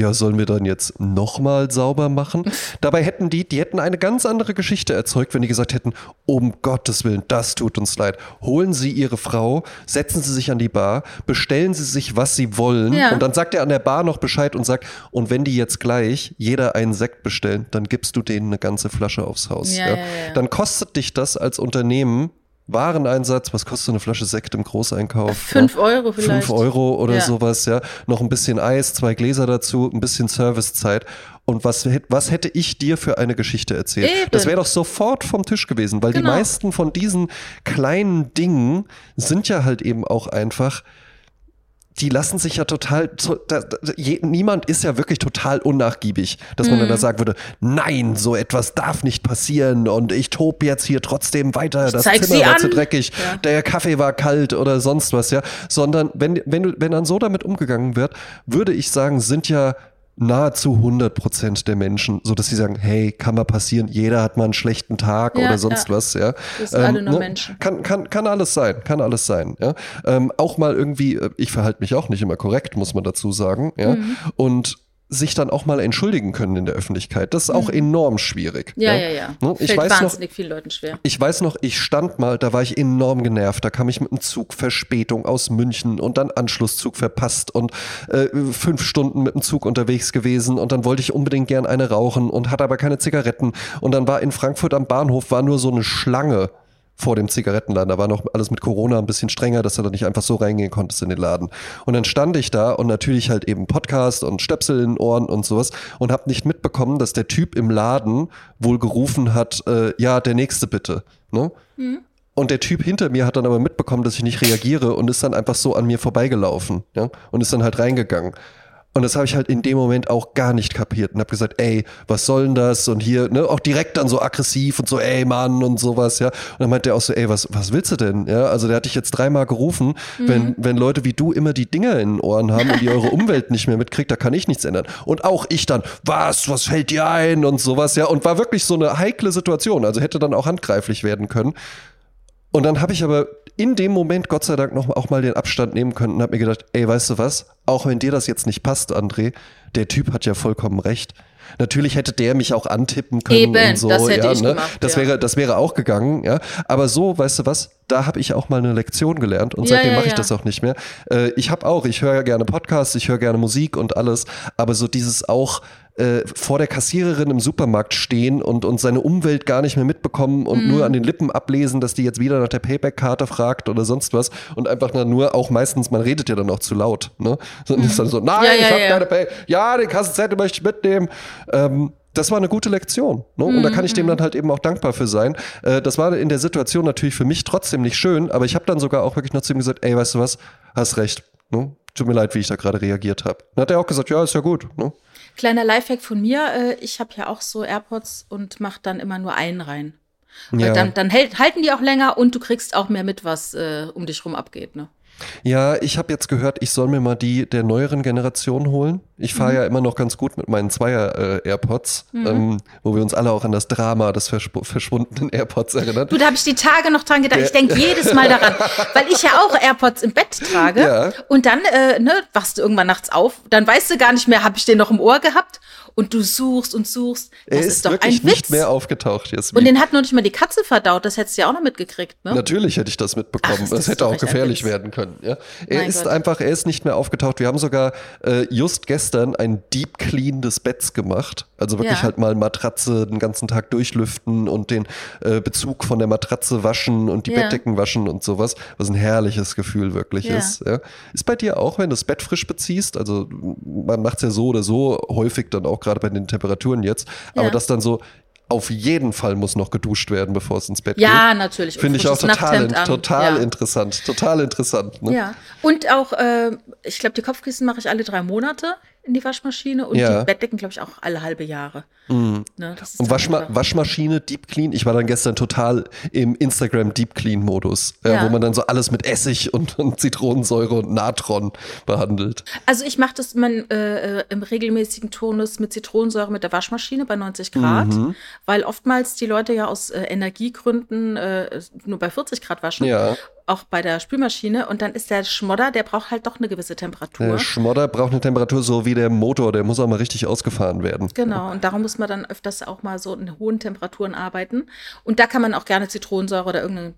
ja, sollen wir dann jetzt nochmal sauber machen? Dabei hätten die, die hätten eine ganz andere Geschichte erzeugt, wenn die gesagt hätten, um Gottes Willen, das tut uns leid. Holen Sie Ihre Frau, setzen Sie sich an die Bar, bestellen Sie sich, was Sie wollen Ja. und dann sagt er an der Bar noch Bescheid und sagt, und wenn die jetzt gleich jeder einen Sekt bestellen, dann gibst du denen eine ganze Flasche aufs Haus. Ja, ja. Dann kostet dich das als Unternehmen Wareneinsatz, was kostet so eine Flasche Sekt im Großeinkauf? Fünf ja? Euro vielleicht. Fünf Euro oder Ja. sowas, ja. Noch ein bisschen Eis, zwei Gläser dazu, ein bisschen Servicezeit. Und was, was hätte ich dir für eine Geschichte erzählt? Eben. Das wäre doch sofort vom Tisch gewesen, weil die Genau. meisten von diesen kleinen Dingen sind ja halt eben auch einfach die lassen sich ja total, to- da, da, je, niemand ist ja wirklich total unnachgiebig, dass man dann Mhm. da sagen würde, nein, so etwas darf nicht passieren und ich tob jetzt hier trotzdem weiter, das zeig Zimmer war an. zu dreckig, Ja. der Kaffee war kalt oder sonst was, ja, sondern wenn, wenn, wenn dann so damit umgegangen wird, würde ich sagen, sind ja nahezu 100 Prozent der Menschen, so dass sie sagen, hey, kann mal passieren, jeder hat mal einen schlechten Tag Ja, oder sonst ja. was, ja. Das sind alle nur Menschen. Kann, kann, kann alles sein, kann alles sein, ja. Ähm, auch mal irgendwie, äh, ich verhalte mich auch nicht immer korrekt, muss man dazu sagen, ja. Mhm. Und sich dann auch mal entschuldigen können in der Öffentlichkeit. Das ist auch enorm schwierig. Mhm. Ja, ja, ja. Ne? Ich Fällt weiß noch, wahnsinnig vielen Leuten schwer. ich weiß noch, ich stand mal, da war ich enorm genervt. Da kam ich mit einem Zug Verspätung aus München und dann Anschlusszug verpasst und äh, fünf Stunden mit dem Zug unterwegs gewesen und dann wollte ich unbedingt gern eine rauchen und hatte aber keine Zigaretten. Und dann war in Frankfurt am Bahnhof war nur so eine Schlange vor dem Zigarettenladen. Da war noch alles mit Corona ein bisschen strenger, dass du da nicht einfach so reingehen konntest in den Laden. Und dann stand ich da und natürlich halt eben Podcast und Stöpsel in den Ohren und sowas und habe nicht mitbekommen, dass der Typ im Laden wohl gerufen hat, äh, ja, der nächste bitte. Ne? Mhm. Und der Typ hinter mir hat dann aber mitbekommen, dass ich nicht reagiere und ist dann einfach so an mir vorbeigelaufen ja? und ist dann halt reingegangen. Und das habe ich halt in dem Moment auch gar nicht kapiert und habe gesagt, ey, was soll denn das? Und hier, ne, auch direkt dann so aggressiv und so, ey, Mann und sowas, ja. Und dann meint der auch so, ey, was, was willst du denn? Ja, also der hat dich jetzt dreimal gerufen, mhm. wenn, wenn Leute wie du immer die Dinger in den Ohren haben und die eure Umwelt nicht mehr mitkriegt, da kann ich nichts ändern. Und auch ich dann, was, was fällt dir ein und sowas, ja. Und war wirklich so eine heikle Situation, also hätte dann auch handgreiflich werden können. Und dann habe ich aber in dem Moment Gott sei Dank noch auch mal den Abstand nehmen können und habe mir gedacht, ey, weißt du was? Auch wenn dir das jetzt nicht passt, André, der Typ hat ja vollkommen recht. Natürlich hätte der mich auch antippen können Eben, und so. Das hätte ja, ich ne? gemacht, das ja. wäre, das wäre auch gegangen, ja. Aber so, weißt du was? Da habe ich auch mal eine Lektion gelernt und Ja, seitdem ja, mache ich das auch nicht mehr. Äh, ich habe auch, ich höre ja gerne Podcasts, ich höre gerne Musik und alles, aber so dieses auch äh, vor der Kassiererin im Supermarkt stehen und, und seine Umwelt gar nicht mehr mitbekommen und Mhm. nur an den Lippen ablesen, dass die jetzt wieder nach der Payback-Karte fragt oder sonst was und einfach nur auch meistens, man redet ja dann auch zu laut, ne? Sondern ist dann so, nein, Mhm. Ja, ja, ich habe ja. keine Pay, ja, den Kassenzettel möchte ich mitnehmen. Ähm, das war eine gute Lektion. Ne? Und da kann ich dem dann halt eben auch dankbar für sein. Äh, das war in der Situation natürlich für mich trotzdem nicht schön, aber ich habe dann sogar auch wirklich noch zu ihm gesagt, ey, weißt du was, hast recht. Ne? Tut mir leid, wie ich da gerade reagiert habe. Dann hat er auch gesagt, ja, ist ja gut. Ne? Kleiner Lifehack von mir, äh, ich habe ja auch so AirPods und mache dann immer nur einen rein. Weil Ja. Dann, dann hält, halten die auch länger und du kriegst auch mehr mit, was äh, um dich rum abgeht. Ne? Ja, ich habe jetzt gehört, ich soll mir mal die der neueren Generation holen. Ich fahre ja immer noch ganz gut mit meinen Zweier äh, AirPods, ähm, wo wir uns alle auch an das Drama des verschw verschwundenen AirPods erinnern. Du, da habe ich die Tage noch dran gedacht. Ich denke jedes Mal daran, weil ich ja auch AirPods im Bett trage. Ja. Und dann äh, ne, wachst du irgendwann nachts auf. Dann weißt du gar nicht mehr, habe ich den noch im Ohr gehabt? Und du suchst und suchst. Das er ist, ist, doch wirklich ein Witz. nicht mehr aufgetaucht jetzt. und den hat noch nicht mal die Katze verdaut. Das hättest du ja auch noch mitgekriegt, ne? Natürlich hätte ich das mitbekommen. Ach, das das hätte auch gefährlich werden können. Ja? Er Mein ist Gott. einfach, er ist nicht mehr aufgetaucht. Wir haben sogar äh, just gestern ein Deep Clean des Betts gemacht. Also wirklich Ja. halt mal Matratze den ganzen Tag durchlüften und den äh, Bezug von der Matratze waschen und die Ja. Bettdecken waschen und sowas. Was ein herrliches Gefühl wirklich Ja. ist. Ja? Ist bei dir auch, wenn du das Bett frisch beziehst? Also man macht es ja so oder so häufig dann auch gerade bei den Temperaturen jetzt. Aber Ja. das dann so auf jeden Fall muss noch geduscht werden, bevor es ins Bett geht. Ja, natürlich. Finde ich auch total, an. total ja. interessant. Total interessant. Ne? Ja. Und auch, äh, ich glaube, die Kopfkissen mache ich alle drei Monate in die Waschmaschine und Ja. die Bettdecken, glaube ich, auch alle halbe Jahre. Ne, das ist Und Waschma Waschmaschine, Deep Clean. Ich war dann gestern total im Instagram Deep Clean Modus, äh, Ja. wo man dann so alles mit Essig und, und Zitronensäure und Natron behandelt. Also ich mache das mein, äh, äh, im regelmäßigen Turnus mit Zitronensäure mit der Waschmaschine bei 90 Grad, Mhm. weil oftmals die Leute ja aus äh, Energiegründen äh, nur bei 40 Grad waschen, Ja. Auch bei der Spülmaschine. Und dann ist der Schmodder, der braucht halt doch eine gewisse Temperatur. Der Schmodder braucht eine Temperatur so wie der Motor, der muss auch mal richtig ausgefahren werden. Genau, und darum muss man dann öfters auch mal so in hohen Temperaturen arbeiten. Und da kann man auch gerne Zitronensäure oder irgendein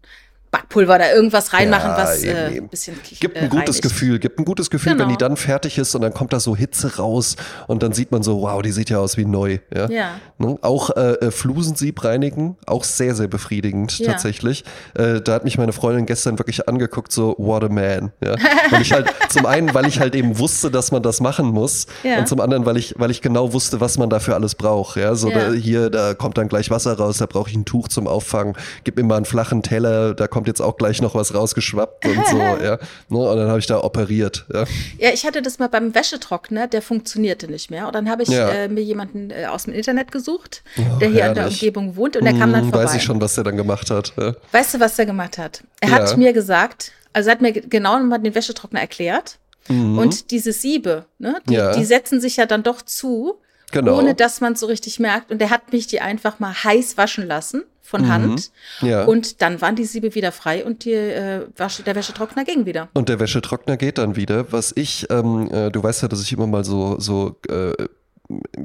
Backpulver oder irgendwas reinmachen, Ja, was eben, äh, eben. ein bisschen Gibt ein äh, gutes reinigt. Gefühl, gibt ein gutes Gefühl, wenn Genau. die dann fertig ist und dann kommt da so Hitze raus und dann sieht man so, wow, die sieht ja aus wie neu. Ja. Ja. Ne? Auch äh, äh, Flusensieb reinigen, auch sehr, sehr befriedigend Ja. tatsächlich. Äh, da hat mich meine Freundin gestern wirklich angeguckt, so, what a man. Ja. Weil ich halt, zum einen, weil ich halt eben wusste, dass man das machen muss und zum anderen, weil ich, weil ich genau wusste, was man dafür alles braucht. Ja. So. Da, hier, da kommt dann gleich Wasser raus, da brauche ich ein Tuch zum Auffangen, gib mir mal einen flachen Teller, da kommt jetzt auch gleich noch was rausgeschwappt und so, ja. Ne? Und dann habe ich da operiert. Ja. Ja, ich hatte das mal beim Wäschetrockner, der funktionierte nicht mehr. Und dann habe ich Ja. äh, mir jemanden äh, aus dem Internet gesucht, Oh, der hier in der herrlich. Umgebung wohnt und der kam dann Hm, vorbei. Weiß ich schon, was der dann gemacht hat. Ja. Weißt du, was der gemacht hat? Er Ja. hat mir gesagt, also er hat mir ge- genau mal den Wäschetrockner erklärt. Mhm. Und diese Siebe, ne, die, Ja. die setzen sich ja dann doch zu, Genau. ohne dass man es so richtig merkt. Und er hat mich die einfach mal heiß waschen lassen von Hand. Mhm. Ja. Und dann waren die Siebe wieder frei und die, äh, Wasche, der Wäschetrockner ging wieder. Und der Wäschetrockner geht dann wieder. Was ich, ähm, äh, du weißt ja, dass ich immer mal so, so äh,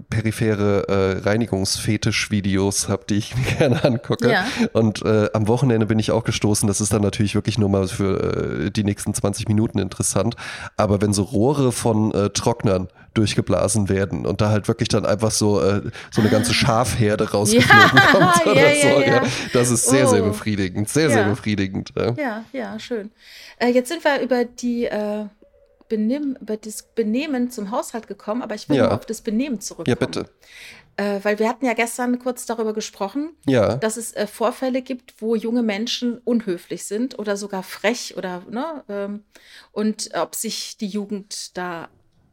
periphere äh, Reinigungsfetisch-Videos habe, die ich mir gerne angucke. Ja. Und äh, am Wochenende bin ich auch gestoßen. Das ist dann natürlich wirklich nur mal für äh, die nächsten 20 Minuten interessant. Aber wenn so Rohre von äh, Trocknern durchgeblasen werden und da halt wirklich dann einfach so, äh, so eine ganze Schafherde rausgeflogen ja, kommt oder ja, so. Ja, Das ist sehr, oh. sehr befriedigend, sehr, sehr befriedigend. Ja, ja, schön. Äh, jetzt sind wir über die äh, Benimm, über das Benehmen zum Haushalt gekommen, aber ich will ja. auf das Benehmen zurückkommen. Ja, bitte. Äh, weil wir hatten ja gestern kurz darüber gesprochen, ja. dass es äh, Vorfälle gibt, wo junge Menschen unhöflich sind oder sogar frech oder ne, ähm, und ob sich die Jugend da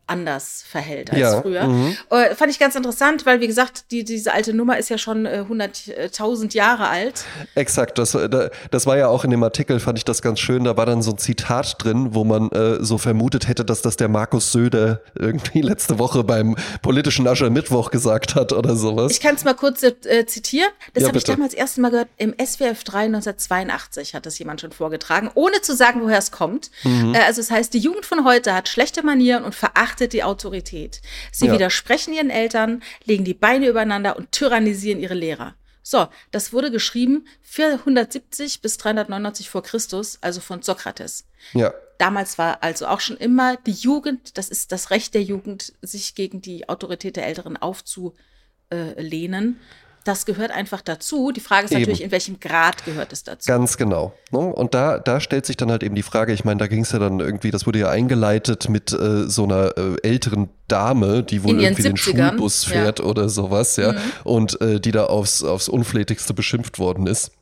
anders verhält als ja, früher. Mhm. Äh, fand ich ganz interessant, weil wie gesagt, die, diese alte Nummer ist ja schon äh, 100.000 Jahre alt. Exakt, das, äh, das war ja auch in dem Artikel, fand ich das ganz schön. Da war dann so ein Zitat drin, wo man äh, so vermutet hätte, dass das der Markus Söder irgendwie letzte Woche beim politischen Aschermittwoch gesagt hat oder sowas. Ich kann es mal kurz äh, zitieren. Das ja, habe ich damals erst Mal gehört. Im SWF 3 1982 hat das jemand schon vorgetragen, ohne zu sagen, woher es kommt. Mhm. Äh, also es das heißt, die Jugend von heute hat schlechte Manieren und verachtet missachtet die Autorität. Sie ja. widersprechen ihren Eltern, legen die Beine übereinander und tyrannisieren ihre Lehrer. So, das wurde geschrieben 470 bis 399 vor Christus, also von Sokrates. Ja. Damals war also auch schon immer die Jugend, das ist das Recht der Jugend, sich gegen die Autorität der Älteren aufzulehnen das gehört einfach dazu. Die Frage ist eben. natürlich, in welchem Grad gehört es dazu? Ganz genau. Ne? Und da, da stellt sich dann halt eben die Frage, ich meine, da ging es ja dann irgendwie, das wurde ja eingeleitet mit äh, so einer äh, älteren Dame, die wohl irgendwie 70ern. den Schulbus fährt ja. oder sowas, ja, mhm. und äh, die da aufs, aufs Unflätigste beschimpft worden ist.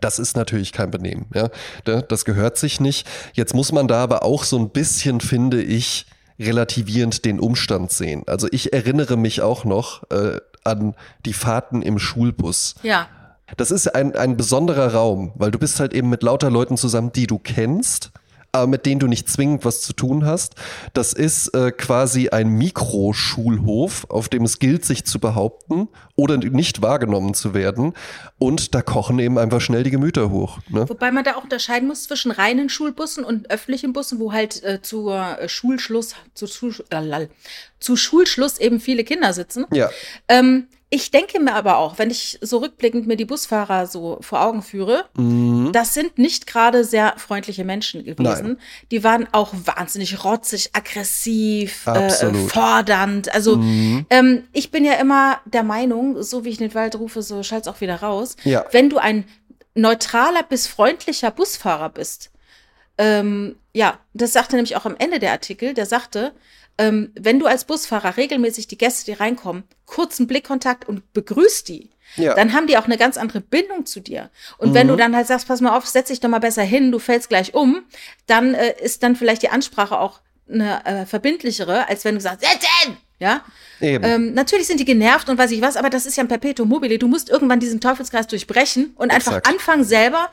Das ist natürlich kein Benehmen, ja. Das gehört sich nicht. Jetzt muss man da aber auch so ein bisschen, finde ich, relativierend den Umstand sehen. Also ich erinnere mich auch noch, äh, an die Fahrten im Schulbus. Ja. Das ist ein, ein besonderer Raum, weil du bist halt eben mit lauter Leuten zusammen, die du kennst aber mit denen du nicht zwingend was zu tun hast. Das ist äh, quasi ein Mikroschulhof, auf dem es gilt, sich zu behaupten oder nicht wahrgenommen zu werden. Und da kochen eben einfach schnell die Gemüter hoch. Ne? Wobei man da auch unterscheiden muss zwischen reinen Schulbussen und öffentlichen Bussen, wo halt äh, zur äh, Schulschluss, zu, zu, zu Schulschluss eben viele Kinder sitzen. Ja. Ähm, ich denke mir aber auch, wenn ich so rückblickend mir die Busfahrer so vor Augen führe, mhm. das sind nicht gerade sehr freundliche Menschen gewesen. Nein. Die waren auch wahnsinnig rotzig, aggressiv, äh, fordernd. Also mhm. ähm, ich bin ja immer der Meinung, so wie ich in den Wald rufe, so schallt's auch wieder raus. Ja. Wenn du ein neutraler bis freundlicher Busfahrer bist, ähm, ja, das sagte nämlich auch am Ende der Artikel, der sagte, ähm, wenn du als Busfahrer regelmäßig die Gäste, die reinkommen, kurzen Blickkontakt und begrüßt die, ja. dann haben die auch eine ganz andere Bindung zu dir. Und mhm. wenn du mhm. dann halt sagst, pass mal auf, setz dich doch mal besser hin, du fällst gleich um, dann äh, ist dann vielleicht die Ansprache auch eine äh, verbindlichere, als wenn du sagst, setzen! Ja, ähm, natürlich sind die genervt und weiß ich was, aber das ist ja ein Perpetuum mobile. Du musst irgendwann diesen Teufelskreis durchbrechen und einfach Exakt. anfangen, selber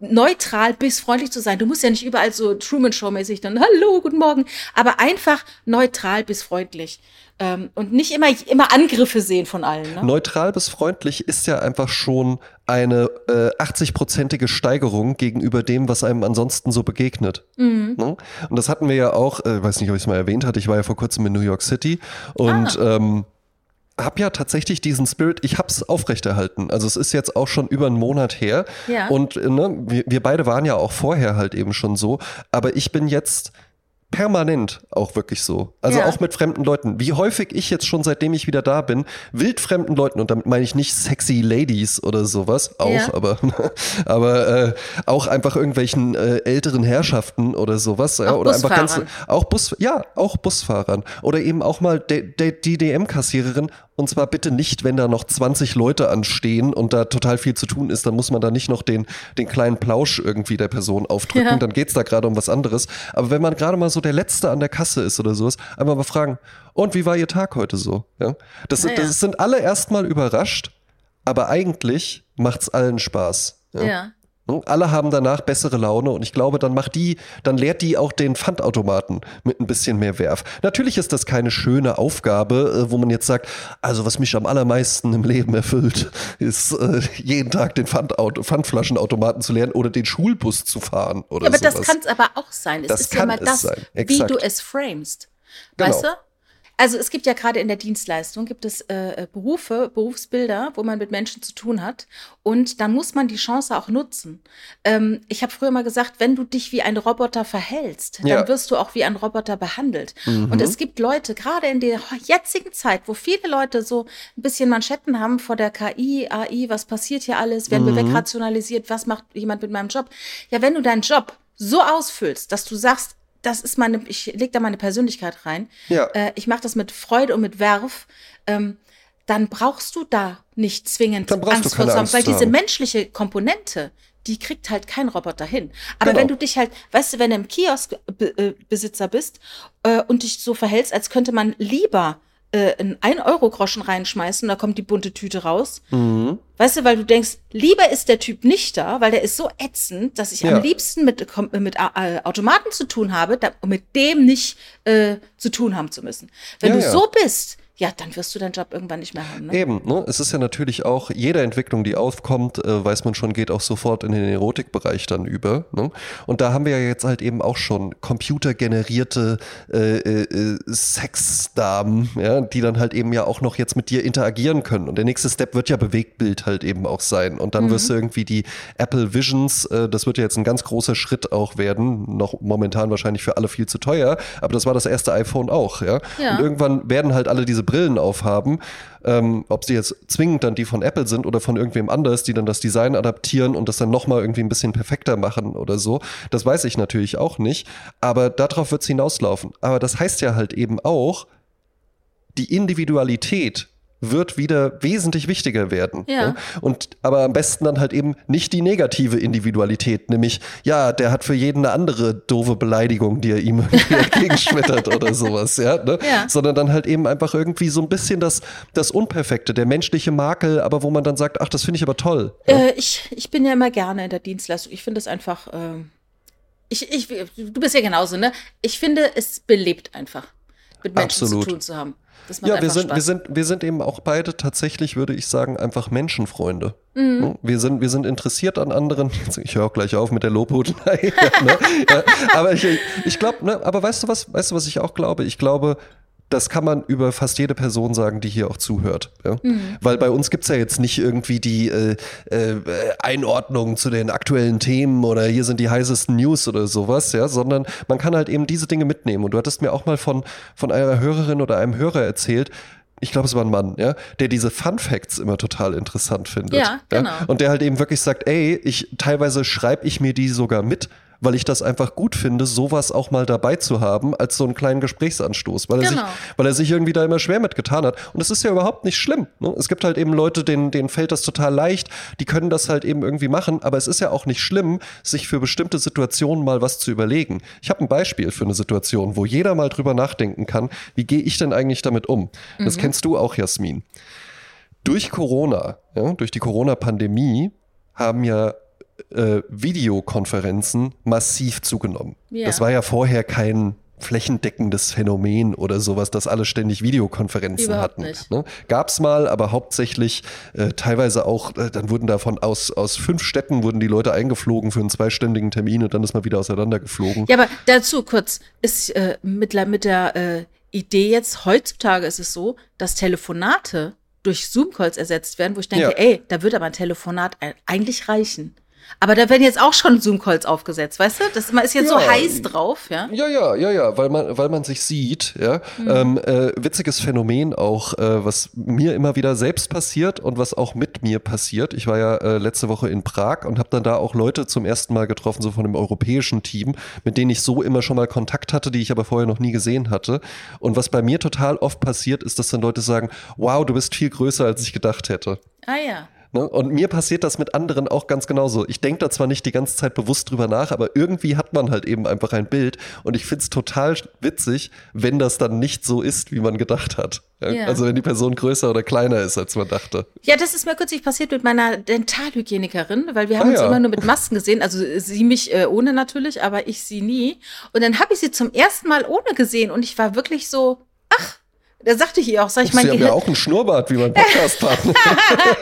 neutral bis freundlich zu sein. Du musst ja nicht überall so Truman Show mäßig dann Hallo, guten Morgen, aber einfach neutral bis freundlich ähm, und nicht immer immer Angriffe sehen von allen. Ne? Neutral bis freundlich ist ja einfach schon eine äh, 80-prozentige Steigerung gegenüber dem, was einem ansonsten so begegnet. Mhm. Ne? Und das hatten wir ja auch, äh, weiß nicht, ob ich es mal erwähnt hatte. Ich war ja vor kurzem in New York City und ah. ähm, habe ja tatsächlich diesen Spirit, ich habe es aufrechterhalten. Also es ist jetzt auch schon über einen Monat her. Ja. Und ne, wir, wir beide waren ja auch vorher halt eben schon so. Aber ich bin jetzt permanent auch wirklich so. Also ja. auch mit fremden Leuten. Wie häufig ich jetzt schon, seitdem ich wieder da bin, wildfremden Leuten, und damit meine ich nicht sexy Ladies oder sowas, auch, ja. aber, aber äh, auch einfach irgendwelchen äh, älteren Herrschaften oder sowas. Ja, oder einfach ganz, auch Bus, ja, auch Busfahrern. Oder eben auch mal de, de, die DM-Kassiererin und zwar bitte nicht, wenn da noch 20 Leute anstehen und da total viel zu tun ist, dann muss man da nicht noch den, den kleinen Plausch irgendwie der Person aufdrücken, dann geht's da gerade um was anderes. Aber wenn man gerade mal so der Letzte an der Kasse ist oder sowas, einfach mal fragen, und wie war Ihr Tag heute so? Ja? Das, naja. das sind alle erstmal überrascht, aber eigentlich macht's allen Spaß. ja. ja. Ne? Alle haben danach bessere Laune und ich glaube, dann macht die, dann lehrt die auch den Pfandautomaten mit ein bisschen mehr Werf. Natürlich ist das keine schöne Aufgabe, äh, wo man jetzt sagt, also was mich am allermeisten im Leben erfüllt, ist äh, jeden Tag den Pfandauto, Pfandflaschenautomaten zu lernen oder den Schulbus zu fahren oder ja, aber sowas. das kann es aber auch sein. Es das ist ja mal das, wie du es framest. Genau. Weißt du? Also es gibt ja gerade in der Dienstleistung gibt es äh, Berufe, Berufsbilder, wo man mit Menschen zu tun hat und dann muss man die Chance auch nutzen. Ähm, ich habe früher mal gesagt, wenn du dich wie ein Roboter verhältst, ja. dann wirst du auch wie ein Roboter behandelt. Mhm. Und es gibt Leute, gerade in der jetzigen Zeit, wo viele Leute so ein bisschen Manschetten haben vor der KI, AI, was passiert hier alles, werden mhm. wir wegrationalisiert, was macht jemand mit meinem Job? Ja, wenn du deinen Job so ausfüllst, dass du sagst, das ist meine, ich lege da meine Persönlichkeit rein. Ja. Äh, ich mache das mit Freude und mit Werf. Ähm, dann brauchst du da nicht zwingend Angst vor Angst weil diese menschliche Komponente, die kriegt halt kein Roboter hin. Aber genau. wenn du dich halt, weißt du, wenn du im Kioskbesitzer äh, bist äh, und dich so verhältst, als könnte man lieber äh, einen 1-Euro-Groschen reinschmeißen, da kommt die bunte Tüte raus. Mhm. Weißt du, weil du denkst, lieber ist der Typ nicht da, weil der ist so ätzend, dass ich ja. am liebsten mit, mit äh, Automaten zu tun habe, da, um mit dem nicht äh, zu tun haben zu müssen. Wenn ja, du ja. so bist, ja, dann wirst du deinen Job irgendwann nicht mehr haben. Ne? Eben, ne? es ist ja natürlich auch, jede Entwicklung, die aufkommt, äh, weiß man schon, geht auch sofort in den Erotikbereich dann über. Ne? Und da haben wir ja jetzt halt eben auch schon computergenerierte äh, äh, Sexdamen, ja, die dann halt eben ja auch noch jetzt mit dir interagieren können. Und der nächste Step wird ja Bewegtbild halt eben auch sein. Und dann mhm. wirst du irgendwie die Apple Visions, äh, das wird ja jetzt ein ganz großer Schritt auch werden, noch momentan wahrscheinlich für alle viel zu teuer, aber das war das erste iPhone auch, ja. ja. Und irgendwann werden halt alle diese Brillen aufhaben, ähm, ob sie jetzt zwingend dann die von Apple sind oder von irgendwem anders, die dann das Design adaptieren und das dann nochmal irgendwie ein bisschen perfekter machen oder so, das weiß ich natürlich auch nicht. Aber darauf wird es hinauslaufen. Aber das heißt ja halt eben auch, die Individualität wird wieder wesentlich wichtiger werden. Ja. Ne? Und aber am besten dann halt eben nicht die negative Individualität, nämlich ja, der hat für jeden eine andere doofe Beleidigung, die er ihm entgegenschmettert oder sowas, ja, ne? ja, sondern dann halt eben einfach irgendwie so ein bisschen das das Unperfekte, der menschliche Makel, aber wo man dann sagt, ach, das finde ich aber toll. Äh, ich ich bin ja immer gerne in der Dienstleistung. Ich finde es einfach. Äh, ich, ich, du bist ja genauso, ne? Ich finde, es belebt einfach, mit Menschen Absolut. zu tun zu haben ja, wir sind, wir, sind, wir sind eben auch beide tatsächlich, würde ich sagen, einfach Menschenfreunde. Mhm. Ne? Wir, sind, wir sind interessiert an anderen. Ich höre auch gleich auf mit der Lobhudelei. ne? ja, aber ich, ich glaube, ne, aber weißt du was, weißt du, was ich auch glaube? Ich glaube, das kann man über fast jede Person sagen, die hier auch zuhört. Ja? Mhm. Weil bei uns gibt es ja jetzt nicht irgendwie die äh, äh, Einordnung zu den aktuellen Themen oder hier sind die heißesten News oder sowas, ja, sondern man kann halt eben diese Dinge mitnehmen. Und du hattest mir auch mal von, von einer Hörerin oder einem Hörer erzählt, ich glaube, es war ein Mann, ja, der diese Fun Facts immer total interessant findet. Ja, genau. Ja? Und der halt eben wirklich sagt, ey, ich teilweise schreibe ich mir die sogar mit weil ich das einfach gut finde, sowas auch mal dabei zu haben, als so einen kleinen Gesprächsanstoß, weil, genau. er, sich, genau. weil er sich irgendwie da immer schwer mitgetan hat. Und es ist ja überhaupt nicht schlimm. Ne? Es gibt halt eben Leute, denen, denen fällt das total leicht, die können das halt eben irgendwie machen, aber es ist ja auch nicht schlimm, sich für bestimmte Situationen mal was zu überlegen. Ich habe ein Beispiel für eine Situation, wo jeder mal drüber nachdenken kann, wie gehe ich denn eigentlich damit um? Mhm. Das kennst du auch, Jasmin. Durch Corona, ja, durch die Corona-Pandemie haben ja äh, Videokonferenzen massiv zugenommen. Ja. Das war ja vorher kein flächendeckendes Phänomen oder sowas, dass alle ständig Videokonferenzen Überhaupt hatten. Ne? Gab es mal, aber hauptsächlich äh, teilweise auch, äh, dann wurden davon aus, aus fünf Städten wurden die Leute eingeflogen für einen zweiständigen Termin und dann ist man wieder auseinandergeflogen. Ja, aber dazu kurz, ist äh, mit, mit der äh, Idee jetzt, heutzutage ist es so, dass Telefonate durch Zoom-Calls ersetzt werden, wo ich denke, ja. ey, da würde aber ein Telefonat eigentlich reichen. Aber da werden jetzt auch schon Zoom-Calls aufgesetzt, weißt du? Das, man ist jetzt ja, so heiß drauf, ja? Ja, ja, ja, ja, weil man, weil man sich sieht, ja. Mhm. Ähm, äh, witziges Phänomen auch, äh, was mir immer wieder selbst passiert und was auch mit mir passiert. Ich war ja äh, letzte Woche in Prag und habe dann da auch Leute zum ersten Mal getroffen, so von dem europäischen Team, mit denen ich so immer schon mal Kontakt hatte, die ich aber vorher noch nie gesehen hatte. Und was bei mir total oft passiert, ist, dass dann Leute sagen, wow, du bist viel größer, als ich gedacht hätte. Ah ja. Ne? Und mir passiert das mit anderen auch ganz genauso. Ich denke da zwar nicht die ganze Zeit bewusst drüber nach, aber irgendwie hat man halt eben einfach ein Bild. Und ich finde es total witzig, wenn das dann nicht so ist, wie man gedacht hat. Ja? Also wenn die Person größer oder kleiner ist, als man dachte. Ja, das ist mir kürzlich passiert mit meiner Dentalhygienikerin, weil wir haben ah, uns ja. immer nur mit Masken gesehen. Also sie mich äh, ohne natürlich, aber ich sie nie. Und dann habe ich sie zum ersten Mal ohne gesehen und ich war wirklich so, Da sagte ich ihr auch, sag ich, mein Sie haben Gehirn. ja auch einen Schnurrbart, wie mein Podcast-Partner.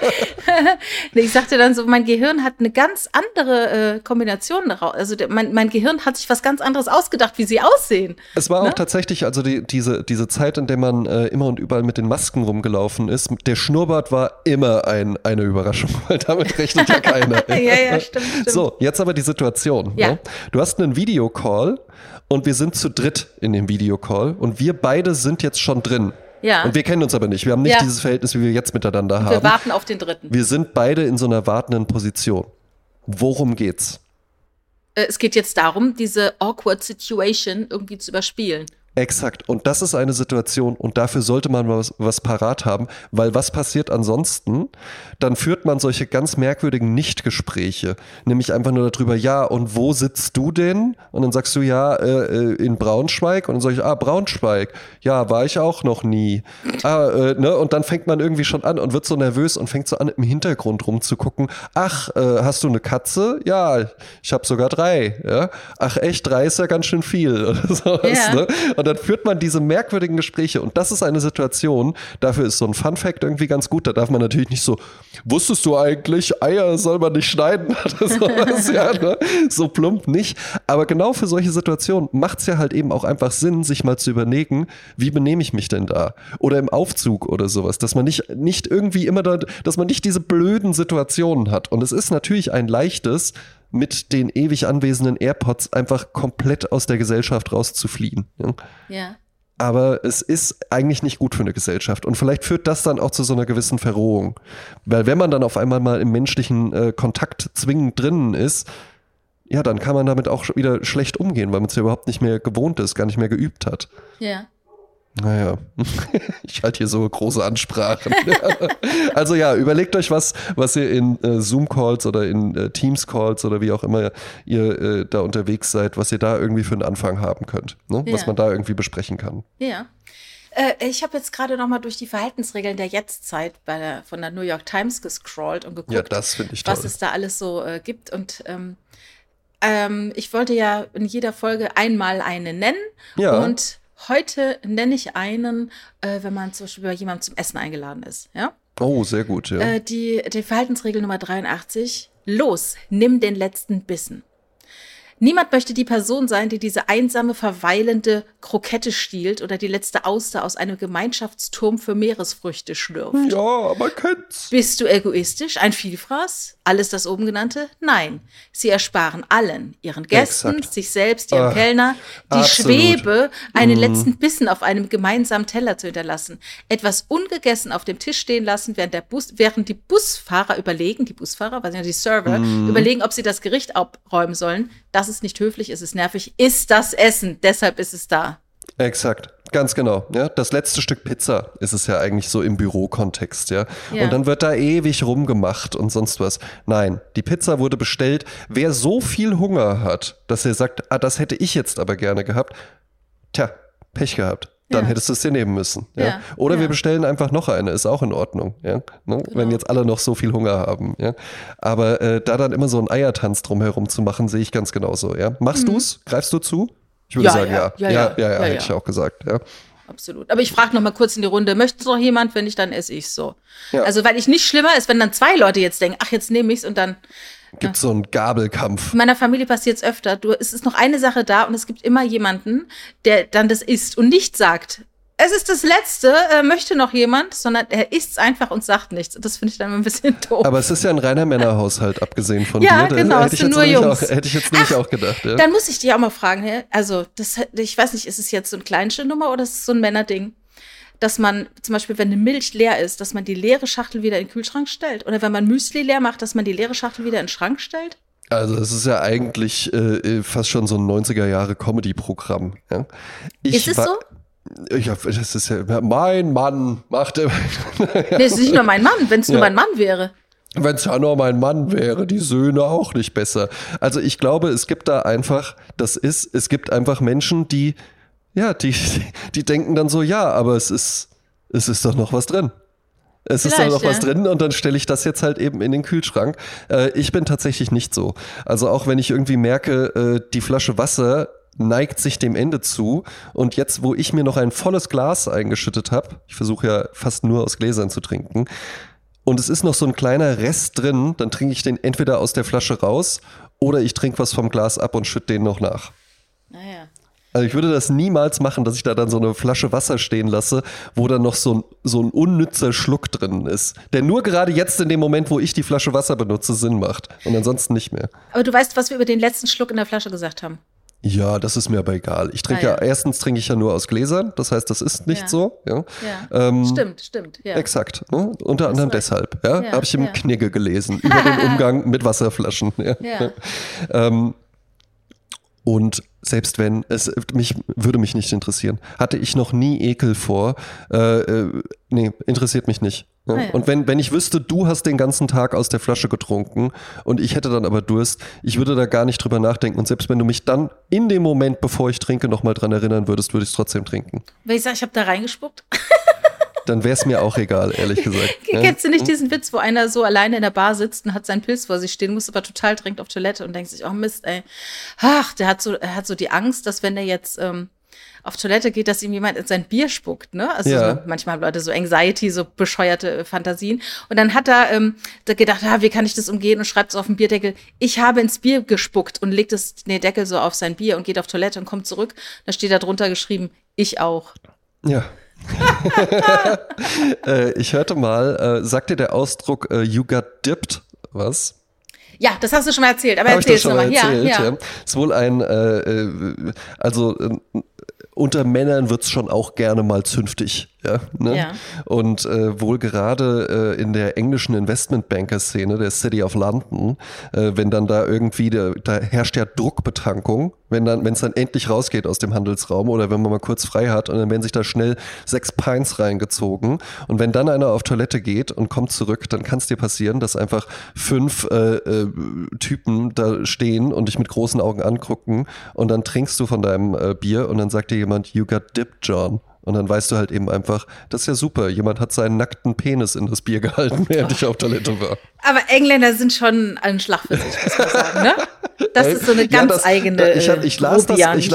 ich sagte dann so, mein Gehirn hat eine ganz andere äh, Kombination daraus. Also mein, mein Gehirn hat sich was ganz anderes ausgedacht, wie sie aussehen. Es war Ne? auch tatsächlich, also die, diese, diese Zeit, in der man äh, immer und überall mit den Masken rumgelaufen ist, der Schnurrbart war immer ein, eine Überraschung, weil damit rechnet ja keiner. Ja, ja, stimmt, stimmt. So, jetzt aber die Situation. Ja. Ne? Du hast einen Videocall und wir sind zu dritt in dem Videocall und wir beide sind jetzt schon drin. Ja. Und wir kennen uns aber nicht. Wir haben nicht Ja. dieses Verhältnis, wie wir jetzt miteinander Wir haben. warten auf den dritten. Wir sind beide in so einer wartenden Position. Worum geht's? Äh, es geht jetzt darum, diese awkward Situation irgendwie zu überspielen. Exakt. Und das ist eine Situation und dafür sollte man was, was parat haben, weil was passiert ansonsten? Dann führt man solche ganz merkwürdigen Nichtgespräche. Nämlich einfach nur darüber, ja, und wo sitzt du denn? Und dann sagst du, ja, äh, äh, in Braunschweig. Und dann sag ich, ah, Braunschweig. Ja, war ich auch noch nie. Ah, äh, ne? Und dann fängt man irgendwie schon an und wird so nervös und fängt so an, im Hintergrund rumzugucken. Ach, äh, hast du eine Katze? Ja, ich habe sogar drei. Ja? Ach echt, drei ist ja ganz schön viel. Oder sowas, Ja. ne? Und dann führt man diese merkwürdigen Gespräche. Und das ist eine Situation, dafür ist so ein Fun-Fact irgendwie ganz gut. Da darf man natürlich nicht so, wusstest du eigentlich, Eier soll man nicht schneiden oder sowas, ja, ne? So plump nicht. Aber genau für solche Situationen macht es ja halt eben auch einfach Sinn, sich mal zu überlegen, wie benehme ich mich denn da? Oder im Aufzug oder sowas, dass man nicht, nicht irgendwie immer da, dass man nicht diese blöden Situationen hat. Und es ist natürlich ein leichtes, mit den ewig anwesenden AirPods einfach komplett aus der Gesellschaft rauszufliehen. Ja? Ja. Aber es ist eigentlich nicht gut für eine Gesellschaft. Und vielleicht führt das dann auch zu so einer gewissen Verrohung. Weil wenn man dann auf einmal mal im menschlichen äh, Kontakt zwingend drinnen ist, ja, dann kann man damit auch wieder schlecht umgehen, weil man es ja überhaupt nicht mehr gewohnt ist, gar nicht mehr geübt hat. Ja. Naja, ich halte hier so große Ansprachen. also ja, überlegt euch was, was ihr in äh, Zoom-Calls oder in äh, Teams-Calls oder wie auch immer ihr äh, da unterwegs seid, was ihr da irgendwie für einen Anfang haben könnt, ne? was Ja. man da irgendwie besprechen kann. Ja. Äh, ich habe jetzt gerade noch mal durch die Verhaltensregeln der Jetztzeit bei der, von der New York Times gescrollt und geguckt, Ja, toll. was es da alles so äh, gibt. Und ähm, ähm, ich wollte ja in jeder Folge einmal eine nennen. Ja. Und heute nenne ich einen, äh, wenn man zum Beispiel bei jemandem zum Essen eingeladen ist. Ja? Oh, sehr gut, ja. Äh, die, die Verhaltensregel Nummer 83. Los, nimm den letzten Bissen. Niemand möchte die Person sein, die diese einsame, verweilende Krokette stiehlt oder die letzte Auster aus einem Gemeinschaftsturm für Meeresfrüchte schlürft. ja, man kennt's. Bist du egoistisch, ein Vielfraß? Alles das oben genannte? Nein. Sie ersparen allen, ihren Gästen, Exakt. sich selbst, ihrem Ah, Kellner, die absolut. Schwebe, einen letzten Bissen auf einem gemeinsamen Teller zu hinterlassen. Etwas ungegessen auf dem Tisch stehen lassen, während, der Bus, während die Busfahrer überlegen, die Busfahrer, was sind ja die Server, Mhm. überlegen, ob sie das Gericht abräumen sollen. Das ist nicht höflich, es ist nervig, ist das Essen, deshalb ist es da. Exakt, ganz genau. Ja, das letzte Stück Pizza ist es ja eigentlich so im Bürokontext, ja? Ja. Und dann wird da ewig rumgemacht und sonst was. Nein, die Pizza wurde bestellt. Wer so viel Hunger hat, dass er sagt, ah, das hätte ich jetzt aber gerne gehabt, tja, Pech gehabt. Dann Ja. hättest du es dir nehmen müssen. Ja? Ja, Oder wir ja. bestellen einfach noch eine, ist auch in Ordnung, ja? Ne? Wenn jetzt alle noch so viel Hunger haben. Ja? Aber äh, da dann immer so einen Eiertanz drumherum zu machen, sehe ich ganz genauso. Ja? Machst du's? Greifst du zu? Ich würde Mhm. Sagen, ja. ja. Ja, Ja, hätte ich auch gesagt. Ja. Absolut. Aber ich frage noch mal kurz in die Runde, möchte noch jemand? Wenn nicht, dann esse ich so. Also, weil ich nicht schlimmer ist, wenn dann zwei Leute jetzt denken, ach, jetzt nehme ich's und dann. Gibt so einen Gabelkampf. In meiner Familie passiert es öfter. Du, es ist noch eine Sache da und es gibt immer jemanden, der dann das isst und nicht sagt, es ist das Letzte, äh, möchte noch jemand, sondern er isst einfach und sagt nichts. Und das finde ich dann ein bisschen doof. Aber es ist ja ein reiner Männerhaushalt, abgesehen von Ja, dir. genau, hätte es ich sind jetzt nur Jungs. Auch, hätte ich jetzt nämlich auch gedacht. Ja. Dann muss ich dich auch mal fragen, also das, ich weiß nicht, ist es jetzt so ein Kleinstnummer oder ist es so ein Männerding? Dass man zum Beispiel, wenn eine Milch leer ist, dass man die leere Schachtel wieder in den Kühlschrank stellt? Oder wenn man Müsli leer macht, dass man die leere Schachtel wieder in den Schrank stellt? Also es ist ja eigentlich äh, fast schon so ein 90er-Jahre-Comedy-Programm. Ja. Ich ist es so? Ja, das ist ja, mein Mann macht immer. Nee, es ist nicht nur mein Mann, wenn es nur Ja. mein Mann wäre. Wenn es ja nur mein Mann wäre, die Söhne auch nicht besser. Also ich glaube, es gibt da einfach, das ist, es gibt einfach Menschen, die, ja, die, die denken dann so, ja, aber es ist, es ist doch noch was drin. Es ist da Vielleicht, noch was ja. drin und dann stelle ich das jetzt halt eben in den Kühlschrank. Äh, ich bin tatsächlich nicht so. Also auch wenn ich irgendwie merke, äh, die Flasche Wasser neigt sich dem Ende zu. Und jetzt, wo ich mir noch ein volles Glas eingeschüttet habe, ich versuche ja fast nur aus Gläsern zu trinken, und es ist noch so ein kleiner Rest drin, dann trinke ich den entweder aus der Flasche raus oder ich trinke was vom Glas ab und schütte den noch nach. Naja. Also ich würde das niemals machen, dass ich da dann so eine Flasche Wasser stehen lasse, wo dann noch so ein, so ein unnützer Schluck drin ist. Der nur gerade jetzt in dem Moment, wo ich die Flasche Wasser benutze, Sinn macht. Und ansonsten nicht mehr. Aber du weißt, was wir über den letzten Schluck in der Flasche gesagt haben. Ja, das ist mir aber egal. Ich trinke Ah, ja. ja. erstens trinke ich ja nur aus Gläsern, das heißt, das ist nicht Ja. so. Ja. Ähm, stimmt, stimmt. Ja. Exakt. Ne? Unter anderem recht. deshalb. Ja, habe ich im. Knigge gelesen über den Umgang mit Wasserflaschen. Ähm, und selbst wenn, es mich würde mich nicht interessieren. Hatte ich noch nie Ekel vor. Äh, äh, nee, interessiert mich nicht. Ja? Ah ja. Und wenn, wenn ich wüsste, du hast den ganzen Tag aus der Flasche getrunken und ich hätte dann aber Durst, ich würde da gar nicht drüber nachdenken. Und selbst wenn du mich dann in dem Moment, bevor ich trinke, nochmal dran erinnern würdest, würde ich es trotzdem trinken. Wenn ich sage, ich habe da reingespuckt. Dann wäre es mir auch egal, ehrlich gesagt. ja? Kennst du nicht diesen Witz, wo einer so alleine in der Bar sitzt und hat seinen Pilz vor sich stehen, muss aber total dringend auf Toilette und denkt sich, oh Mist, ey. Ach, der hat so, er hat so die Angst, dass wenn er jetzt ähm, auf Toilette geht, dass ihm jemand in sein Bier spuckt, ne? Also Ja. so, manchmal haben Leute so Anxiety, so bescheuerte äh, Fantasien. Und dann hat er ähm, da gedacht, ah, wie kann ich das umgehen und schreibt so auf den Bierdeckel, ich habe ins Bier gespuckt und legt es, den Deckel so auf sein Bier und geht auf Toilette und kommt zurück. Da steht da drunter geschrieben, ich auch. Ja. äh, ich hörte mal, äh, sagt dir der Ausdruck äh, you got dipped was? Ja, das hast du schon mal erzählt, aber erzähl es schon mal nochmal. erzählt? Ja, ja. Ist wohl ein, äh, äh, also äh, unter Männern wird's schon auch gerne mal zünftig. Ja, ne? Ja. Und äh, wohl gerade äh, in der englischen Investmentbanker-Szene, der City of London, äh, wenn dann da irgendwie, der, da herrscht ja Druckbetankung, wenn dann, wenn es dann endlich rausgeht aus dem Handelsraum oder wenn man mal kurz frei hat und dann werden sich da schnell sechs Pints reingezogen und wenn dann einer auf Toilette geht und kommt zurück, dann kann es dir passieren, dass einfach fünf äh, äh, Typen da stehen und dich mit großen Augen angucken und dann trinkst du von deinem äh, Bier und dann sagt dir jemand, you got dipped, John. Und dann weißt du halt eben einfach, das ist ja super. Jemand hat seinen nackten Penis in das Bier gehalten, während ich auf Toilette war. Aber Engländer sind schon ein Schlag für sich, muss man sagen, ne? Das ist so eine ja, ganz das- eigene ich, hab- ich las das, ich,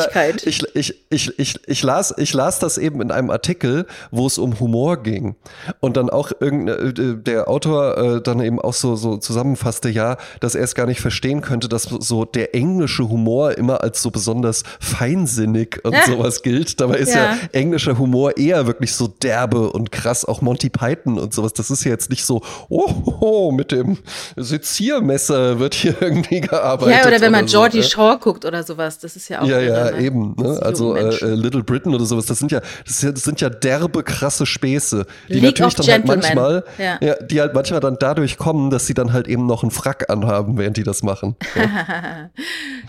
ich, ich, ich, ich, ich, las, ich las das eben in einem Artikel, wo es um Humor ging. Und dann auch irgendein, der Autor äh, dann eben auch so, so zusammenfasste, ja, dass er es gar nicht verstehen könnte, dass so der englische Humor immer als so besonders feinsinnig und Ja. sowas gilt. Dabei ist ja. Ja. englischer Humor eher wirklich so derbe und krass, auch Monty Python und sowas. Das ist ja jetzt nicht so, oh, oh, mit dem Seziermesser wird hier irgendwie gearbeitet. ja, oder wenn man so, Geordie ja. Shaw guckt oder sowas, das ist ja auch. Ja, ja, ne? eben. Ne? Also äh, äh, Little Britain oder sowas, das sind ja, das, sind ja derbe, krasse Späße, die League natürlich dann halt Gentlemen. manchmal, Ja. ja. die halt manchmal dann dadurch kommen, dass sie dann halt eben noch einen Frack anhaben, während die das machen. Ja.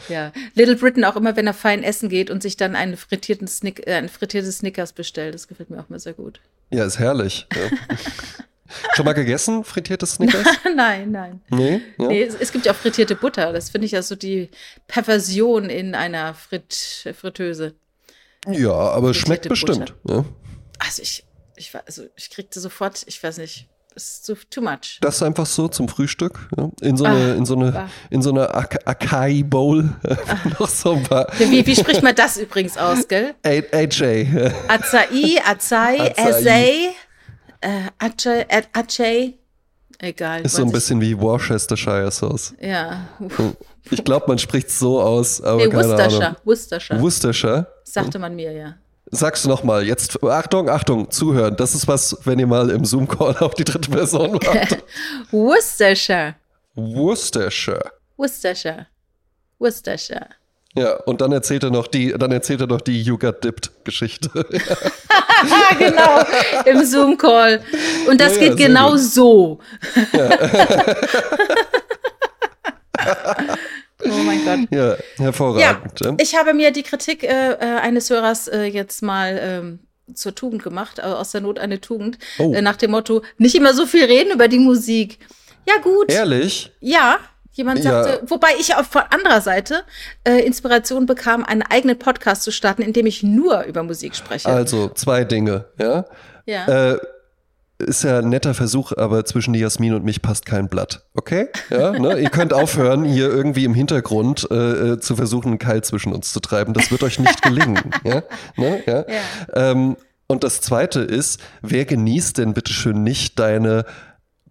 Ja, Little Britain auch immer, wenn er fein essen geht und sich dann einen frittierten Snick, äh, ein frittiertes Snickers bestellt. Das gefällt mir auch mal sehr gut. ja, ist herrlich. Ja. Schon mal gegessen, frittiertes Snickers? nein, nein. Nee? Ja? Nee, es, es gibt ja auch frittierte Butter. Das finde ich ja so die Perversion in einer Frit Fritteuse. ja, aber es schmeckt bestimmt. Ja. Also ich, ich, also ich kriegte sofort, ich weiß nicht, ist so too much. Das ist einfach so zum Frühstück. Ja? In so eine, Ah, in so eine, ah. in so eine Ak Akai Bowl. noch so ein paar. Wie, wie spricht man das übrigens aus, gell? A- AJ. Acai, Acai, Acai. Acai, äh, Acai, äh, Acai. Egal. Ist so ein bisschen wie Worcestershire Sauce. Ja. Ich glaube, man spricht so aus, aber Nee, keine Worcestershire. Ahnung. Worcestershire. Worcestershire. Sagte man mir, ja. Sagst du noch mal jetzt, Achtung, Achtung, zuhören. Das ist was, wenn ihr mal im Zoom-Call auf die dritte Person wart. Worcestershire. Worcestershire. Worcestershire. Worcestershire. Ja, und dann erzählt er noch die, dann erzählt er noch die You Got Dipped Geschichte. Genau. Im Zoom-Call. Und das Ja, ja, geht sehr genau gut. so. Oh mein Gott. ja, Ja, hervorragend. Ja, ich habe mir die Kritik äh, äh, eines Hörers äh, jetzt mal ähm, zur Tugend gemacht, äh, aus der Not eine Tugend, Oh. äh, nach dem Motto, nicht immer so viel reden über die Musik. Ja gut, Ehrlich? ja, jemand Ja. sagte, wobei ich auch von anderer Seite äh, Inspiration bekam, einen eigenen Podcast zu starten, in dem ich nur über Musik spreche. Also, zwei Dinge, ja. ja. Äh, ist ja ein netter Versuch, aber zwischen die Jasmin und mich passt kein Blatt. Okay? Ja, ne? Ihr könnt aufhören, hier irgendwie im Hintergrund äh, äh zu versuchen, einen Keil zwischen uns zu treiben. Das wird euch nicht gelingen. ja? Ne? ja? ja. Ähm, und das zweite ist, wer genießt denn bitteschön nicht deine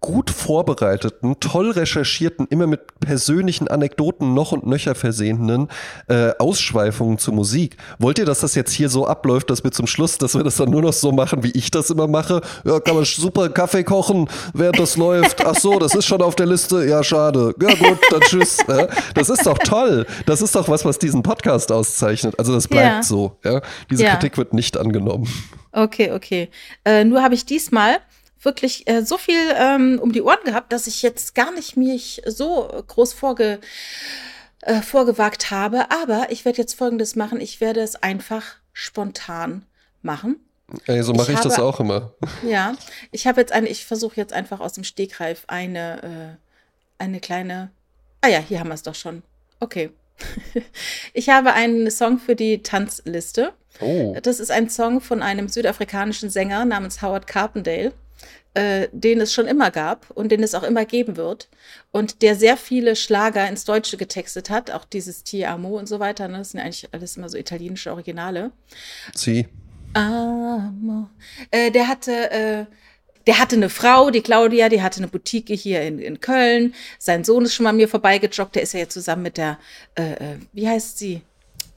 gut vorbereiteten, toll recherchierten, immer mit persönlichen Anekdoten noch und nöcher versehenen äh, Ausschweifungen zur Musik. Wollt ihr, dass das jetzt hier so abläuft, dass wir zum Schluss, dass wir das dann nur noch so machen, wie ich das immer mache? Ja, kann man super Kaffee kochen, während das läuft. Ach so, das ist schon auf der Liste. Ja, schade. Ja gut, dann tschüss. Ja, das ist doch toll. Das ist doch was, was diesen Podcast auszeichnet. Also das bleibt ja. so. Ja? Diese. Kritik wird nicht angenommen. Okay, okay. Äh, nur habe ich diesmal wirklich äh, so viel ähm, um die Ohren gehabt, dass ich jetzt gar nicht mich so groß vorge, äh, vorgewagt habe. Aber ich werde jetzt Folgendes machen. Ich werde es einfach spontan machen. Ey, so mache ich, ich, das auch immer. Ja, ich habe jetzt eine, ich versuche jetzt einfach aus dem Stegreif eine, äh, eine kleine. Ah ja, hier haben wir es doch schon. Okay. ich habe einen Song für die Tanzliste. Oh. Das ist ein Song von einem südafrikanischen Sänger namens Howard Carpendale äh, den es schon immer gab und den es auch immer geben wird und der sehr viele Schlager ins Deutsche getextet hat, auch dieses Ti Amo und so weiter. Ne? Das sind ja eigentlich alles immer so italienische Originale. Sie. Amo. Äh, der hatte äh, der hatte eine Frau, die Claudia, die hatte eine Boutique hier in, in Köln. Sein Sohn ist schon mal mir vorbeigejoggt. Der ist ja jetzt zusammen mit der, äh, äh wie heißt sie?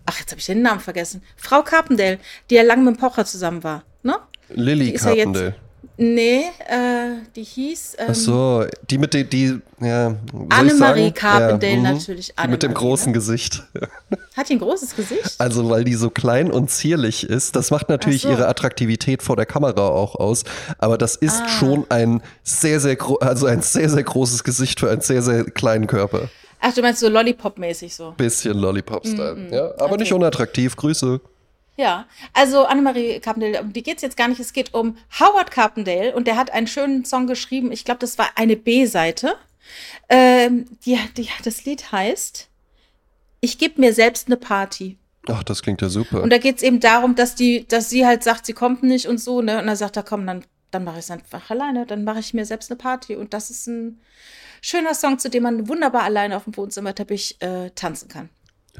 Ach, jetzt habe ich den Namen vergessen. Frau Carpendale, die ja lange mit dem Pocher zusammen war. Ne? Lilly Carpendale. Nee, äh, die hieß. Ähm, Ach so, die mit den, die, ja. Annemarie Carpendale ja, mhm. natürlich. Anne mit dem großen ne? Gesicht. Hat die ein großes Gesicht? Also, weil die so klein und zierlich ist. Das macht natürlich so. ihre Attraktivität vor der Kamera auch aus. Aber das ist ah. schon ein sehr, sehr, also ein sehr, sehr großes Gesicht für einen sehr, sehr kleinen Körper. Ach, du meinst so Lollipop-mäßig so? Bisschen Lollipop-Style, mm -hmm. ja. Aber okay. nicht unattraktiv. Grüße. Ja, also Annemarie Carpendale, um die geht es jetzt gar nicht. Es geht um Howard Carpendale und der hat einen schönen Song geschrieben. Ich glaube, das war eine B-Seite. Ähm, die, die, das Lied heißt Ich gebe mir selbst eine Party. Ach, das klingt ja super. Und da geht es eben darum, dass die, dass sie halt sagt, sie kommt nicht und so, ne? Und dann sagt er, komm, dann, dann mache ich es einfach alleine, dann mache ich mir selbst eine Party. Und das ist ein schöner Song, zu dem man wunderbar alleine auf dem Wohnzimmerteppich äh, tanzen kann.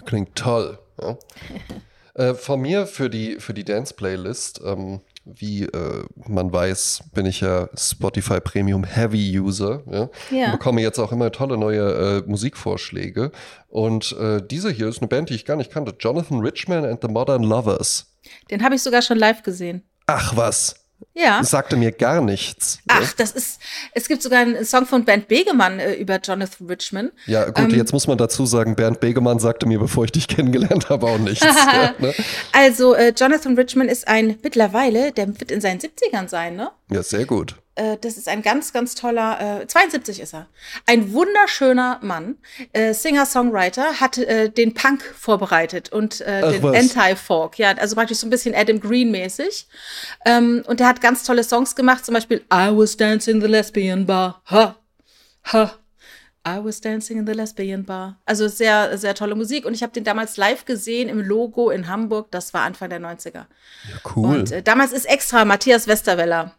Klingt toll. Ja. Äh, von mir für die, für die Dance-Playlist, ähm, wie äh, man weiß, bin ich ja Spotify Premium Heavy User. Ja? ja. Und bekomme jetzt auch immer tolle neue äh, Musikvorschläge. Und äh, diese hier ist eine Band, die ich gar nicht kannte. Jonathan Richman and the Modern Lovers. Den habe ich sogar schon live gesehen. Ach was. Ja. Das sagte mir gar nichts. Ach, das ist, es gibt sogar einen Song von Bernd Begemann äh, über Jonathan Richman. Ja, gut, ähm, jetzt muss man dazu sagen, Bernd Begemann sagte mir, bevor ich dich kennengelernt habe, auch nichts. ja, ne? Also, äh, Jonathan Richman ist ein mittlerweile, der wird in seinen 70ern sein, ne? Ja, sehr gut. Äh, das ist ein ganz, ganz toller, äh, 72 ist er. Ein wunderschöner Mann, äh, Singer-Songwriter, hat äh, den Punk vorbereitet und äh, den Anti-Folk. Ja, also praktisch so ein bisschen Adam Green-mäßig. Ähm, und er hat ganz tolle Songs gemacht, zum Beispiel I was dancing in the lesbian bar. Ha, ha. I was dancing in the lesbian bar. Also sehr, sehr tolle Musik. Und ich habe den damals live gesehen im Logo in Hamburg. Das war Anfang der 90er. Ja, cool. Und äh, damals ist extra Matthias Westerweller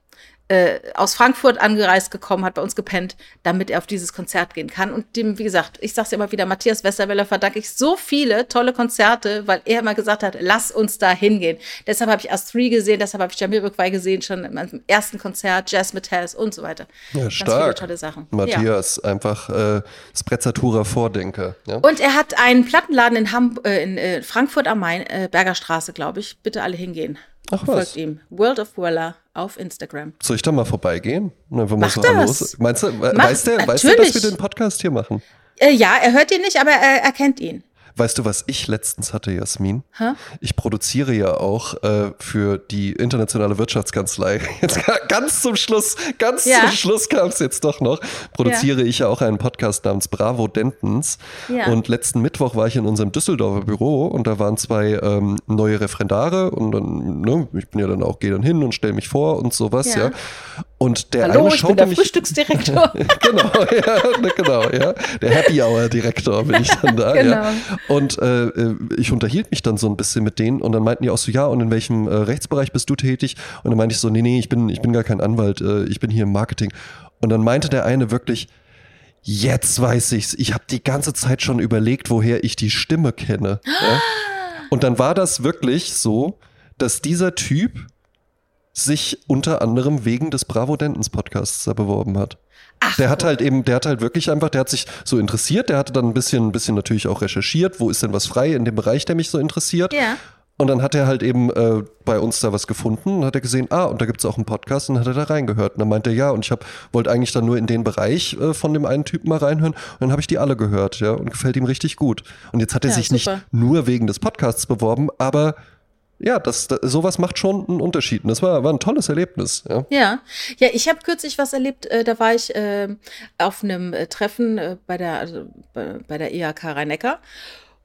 äh, aus Frankfurt angereist gekommen, hat bei uns gepennt, damit er auf dieses Konzert gehen kann. Und dem, wie gesagt, ich sag's ja immer wieder, Matthias Westerweller verdanke ich so viele tolle Konzerte, weil er immer gesagt hat, lass uns da hingehen. Deshalb habe ich Astri gesehen, deshalb habe ich Jamiroquai gesehen, schon im ersten Konzert, Jazz Metals und so weiter. Ja, Ganz stark. Viele tolle Sachen. Matthias, ja. einfach äh, Sprezzatura Vordenker. Ja? Und er hat einen Plattenladen in, Hamb äh, in äh, Frankfurt am Main, äh, Berger Straße, glaube ich. Bitte alle hingehen. Ach was. Folgt ihm. World of Weller auf Instagram. Soll ich da mal vorbeigehen? Mach so das. Meinst du, Mach, weißt, der, weißt du, dass wir den Podcast hier machen? Äh, ja, er hört ihn nicht, aber er, er kennt ihn. Weißt du, was ich letztens hatte, Jasmin? Hä? Ich produziere ja auch äh, für die internationale Wirtschaftskanzlei. Jetzt ganz zum Schluss, ganz ja. zum Schluss kam es jetzt doch noch. Produziere ja. ich ja auch einen Podcast namens Bravo Dentons. Ja. Und letzten Mittwoch war ich in unserem Düsseldorfer Büro und da waren zwei ähm, neue Referendare und dann, ne, ich bin ja dann auch, gehe dann hin und stelle mich vor und sowas, ja. Und der Hallo, eine ich bin der mich, Frühstücksdirektor. genau, ja, genau, ja. Der Happy Hour Direktor bin ich dann da. genau. Ja. Und äh, äh, ich unterhielt mich dann so ein bisschen mit denen und dann meinten die auch so, ja, und in welchem äh, Rechtsbereich bist du tätig? Und dann meinte ich so, nee, nee, ich bin, ich bin gar kein Anwalt, äh, ich bin hier im Marketing. Und dann meinte der eine wirklich, jetzt weiß ich's, ich habe die ganze Zeit schon überlegt, woher ich die Stimme kenne. ja? Und dann war das wirklich so, dass dieser Typ sich unter anderem wegen des Bravo Dentons Podcasts da beworben hat. Ach, Der hat halt eben, der hat halt wirklich einfach, der hat sich so interessiert, der hatte dann ein bisschen, ein bisschen natürlich auch recherchiert, wo ist denn was frei in dem Bereich, der mich so interessiert. Ja. Und dann hat er halt eben äh, bei uns da was gefunden und hat er gesehen, ah, und da gibt's auch einen Podcast und dann hat er da reingehört. Und dann meinte er, ja, und ich hab, wollte eigentlich dann nur in den Bereich äh, von dem einen Typen mal reinhören. Und dann habe ich die alle gehört, ja, und gefällt ihm richtig gut. Und jetzt hat er Ja, sich super. nicht nur wegen des Podcasts beworben, aber ja, das, das, sowas macht schon einen Unterschied. Und das war, war ein tolles Erlebnis, ja. Ja, ja, ich habe kürzlich was erlebt. Äh, da war ich ähm, auf einem äh, Treffen äh, bei der also bei, bei der IHK Rhein-Neckar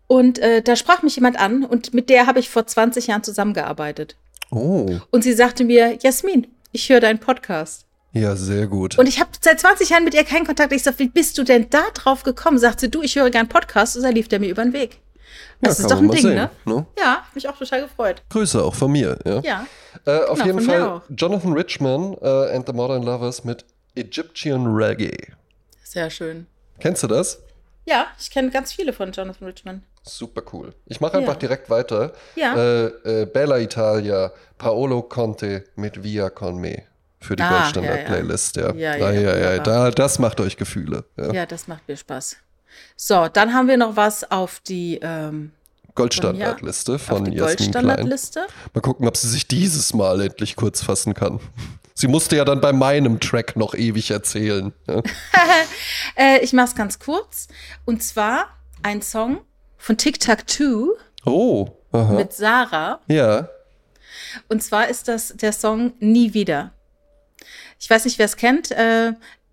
und äh, da sprach mich jemand an und mit der habe ich vor 20 Jahren zusammengearbeitet. Oh, Und sie sagte mir, Jasmin, ich höre deinen Podcast. ja, sehr gut. Und ich habe seit 20 Jahren mit ihr keinen Kontakt. Ich sag, wie bist du denn da drauf gekommen? Sagt sie, du, ich höre gern Podcast. Und da lief der mir über den Weg. Das Ja, ist doch ein Ding, sehen, ne? ne? Ja, mich auch total gefreut. Grüße auch von mir, ja. Ja. Äh, auf Genau, jeden Fall. Jonathan Richman äh, and the Modern Lovers mit Egyptian Reggae. Sehr schön. Kennst du das? Ja, ich kenne ganz viele von Jonathan Richman. Super cool. Ich mache einfach Ja. direkt weiter. Ja. Äh, äh, Bella Italia, Paolo Conte mit Via Con Me für die Ah, Goldstandard-Playlist. Ja, Ja, ja, ja, ja, ja, wunderbar. da, das macht euch Gefühle. Ja. Ja, das macht mir Spaß. So, dann haben wir noch was auf die, ähm, Goldstandardliste von die Jasmin Klein. Goldstandardliste. Mal gucken, ob sie sich dieses Mal endlich kurz fassen kann. Sie musste ja dann bei meinem Track noch ewig erzählen. Ja. Äh, ich mach's ganz kurz. Und zwar ein Song von Tic Tac Two Oh, aha. mit Sarah. Ja. Und zwar ist das der Song Nie wieder. Ich weiß nicht, wer es kennt. Äh,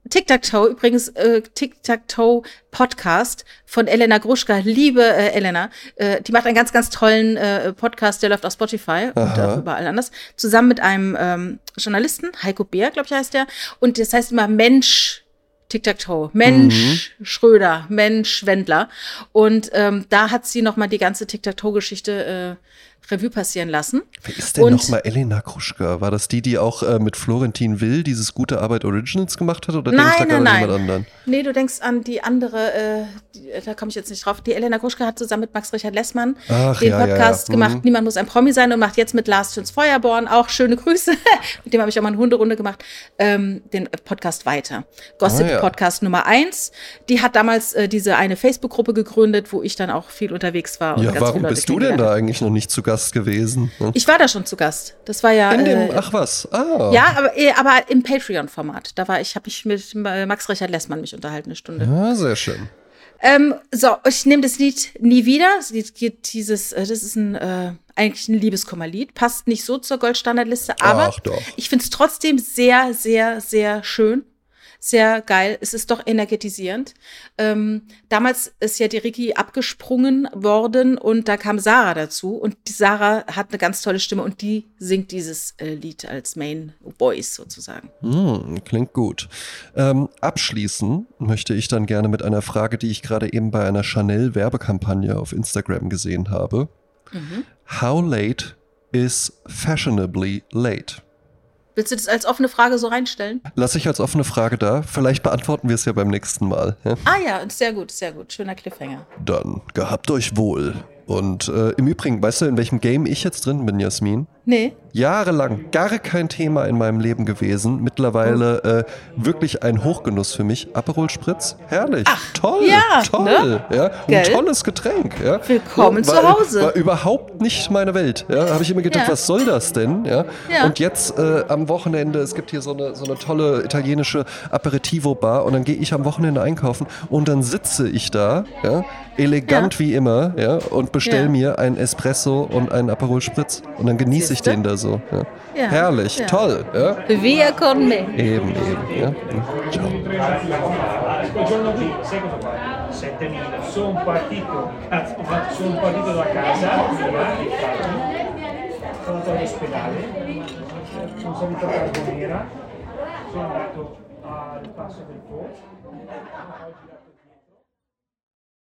Tic-Tac-Toe, übrigens äh, Tic-Tac-Toe Podcast von Elena Gruschka. Liebe äh, Elena, äh, die macht einen ganz, ganz tollen äh, Podcast, der läuft auf Spotify und Aha. auch überall anders. Zusammen mit einem ähm, Journalisten, Heiko Beer, glaube ich, heißt der. Und das heißt immer Mensch. Tic-Tac-Toe. Mensch Schröder, Mensch Wendler. Und ähm, da hat sie noch mal die ganze Tic-Tac-Toe-Geschichte äh, Revue passieren lassen. Wer ist denn nochmal Elena Kruschka? War das die, die auch äh, mit Florentin Will dieses gute Arbeit Originals gemacht hat? Oder Nein, denke ich da nein, nein. jemand anderen? Nee, du denkst an die andere, äh, die, da komme ich jetzt nicht drauf. Die Elena Gruschka hat zusammen mit Max Richard Lessmann Ach, den ja, ja, ja. Podcast Mhm. gemacht. Niemand muss ein Promi sein und macht jetzt mit Lars Töns Feuerborn auch schöne Grüße. mit dem habe ich auch mal eine Hunderunde gemacht. Ähm, den Podcast weiter. Gossip Ah, ja. Podcast Nummer eins. Die hat damals äh, diese eine Facebook-Gruppe gegründet, wo ich dann auch viel unterwegs war. und Ja, warum bist du denn da eigentlich noch nicht zu Gast gewesen? Hm? Ich war da schon zu Gast. Das war ja. In dem, äh, ach was, ah. ja, aber, äh, aber im Patreon-Format. Da war ich, habe ich mit äh, Max Richard Lessmann mich unterhalten, eine Stunde. Ja, sehr schön. Ähm, so, ich nehme das Lied nie wieder. Geht dieses, äh, das ist ein äh, eigentlich ein Liebeskummerlied. Passt nicht so zur Goldstandardliste, aber Ach ich finde es trotzdem sehr, sehr, sehr schön. Sehr geil. Es ist doch energetisierend. Ähm, damals ist ja die Ricky abgesprungen worden und da kam Sarah dazu. Und die Sarah hat eine ganz tolle Stimme und die singt dieses äh, Lied als Main Voice sozusagen. Hm, klingt gut. Ähm, abschließen möchte ich dann gerne mit einer Frage, die ich gerade eben bei einer Chanel-Werbekampagne auf Instagram gesehen habe. Mhm. How late is fashionably late? Willst du das als offene Frage so reinstellen? Lass ich als offene Frage da. Vielleicht beantworten wir es ja beim nächsten Mal. Ja? Ah ja, sehr gut, sehr gut. Schöner Cliffhanger. Dann gehabt euch wohl. Und äh, im Übrigen, weißt du, in welchem Game ich jetzt drin bin, Jasmin? Nee. Jahrelang gar kein Thema in meinem Leben gewesen. Mittlerweile äh, wirklich ein Hochgenuss für mich. Aperol Spritz, herrlich. toll, ja, toll. ne? Ja, ein Gell? tolles Getränk. Ja. Willkommen war, zu Hause. War überhaupt nicht meine Welt. Ja, habe ich immer gedacht, Ja. was soll das denn? Ja. Ja. Und jetzt äh, am Wochenende, es gibt hier so eine, so eine tolle italienische Aperitivo-Bar und dann gehe ich am Wochenende einkaufen und dann sitze ich da, ja, elegant wie immer, ja, und bestell Ja. mir ein Espresso und einen Aperol Spritz. Und dann genieße ich den da so. Ja. Ja, Herrlich, ja. toll. Ja. Via con me. Eben, eben. Ja. Hm, Ciao. Quel giorno qui, sai cosa fa? 7000. Sono andato al passo del Po,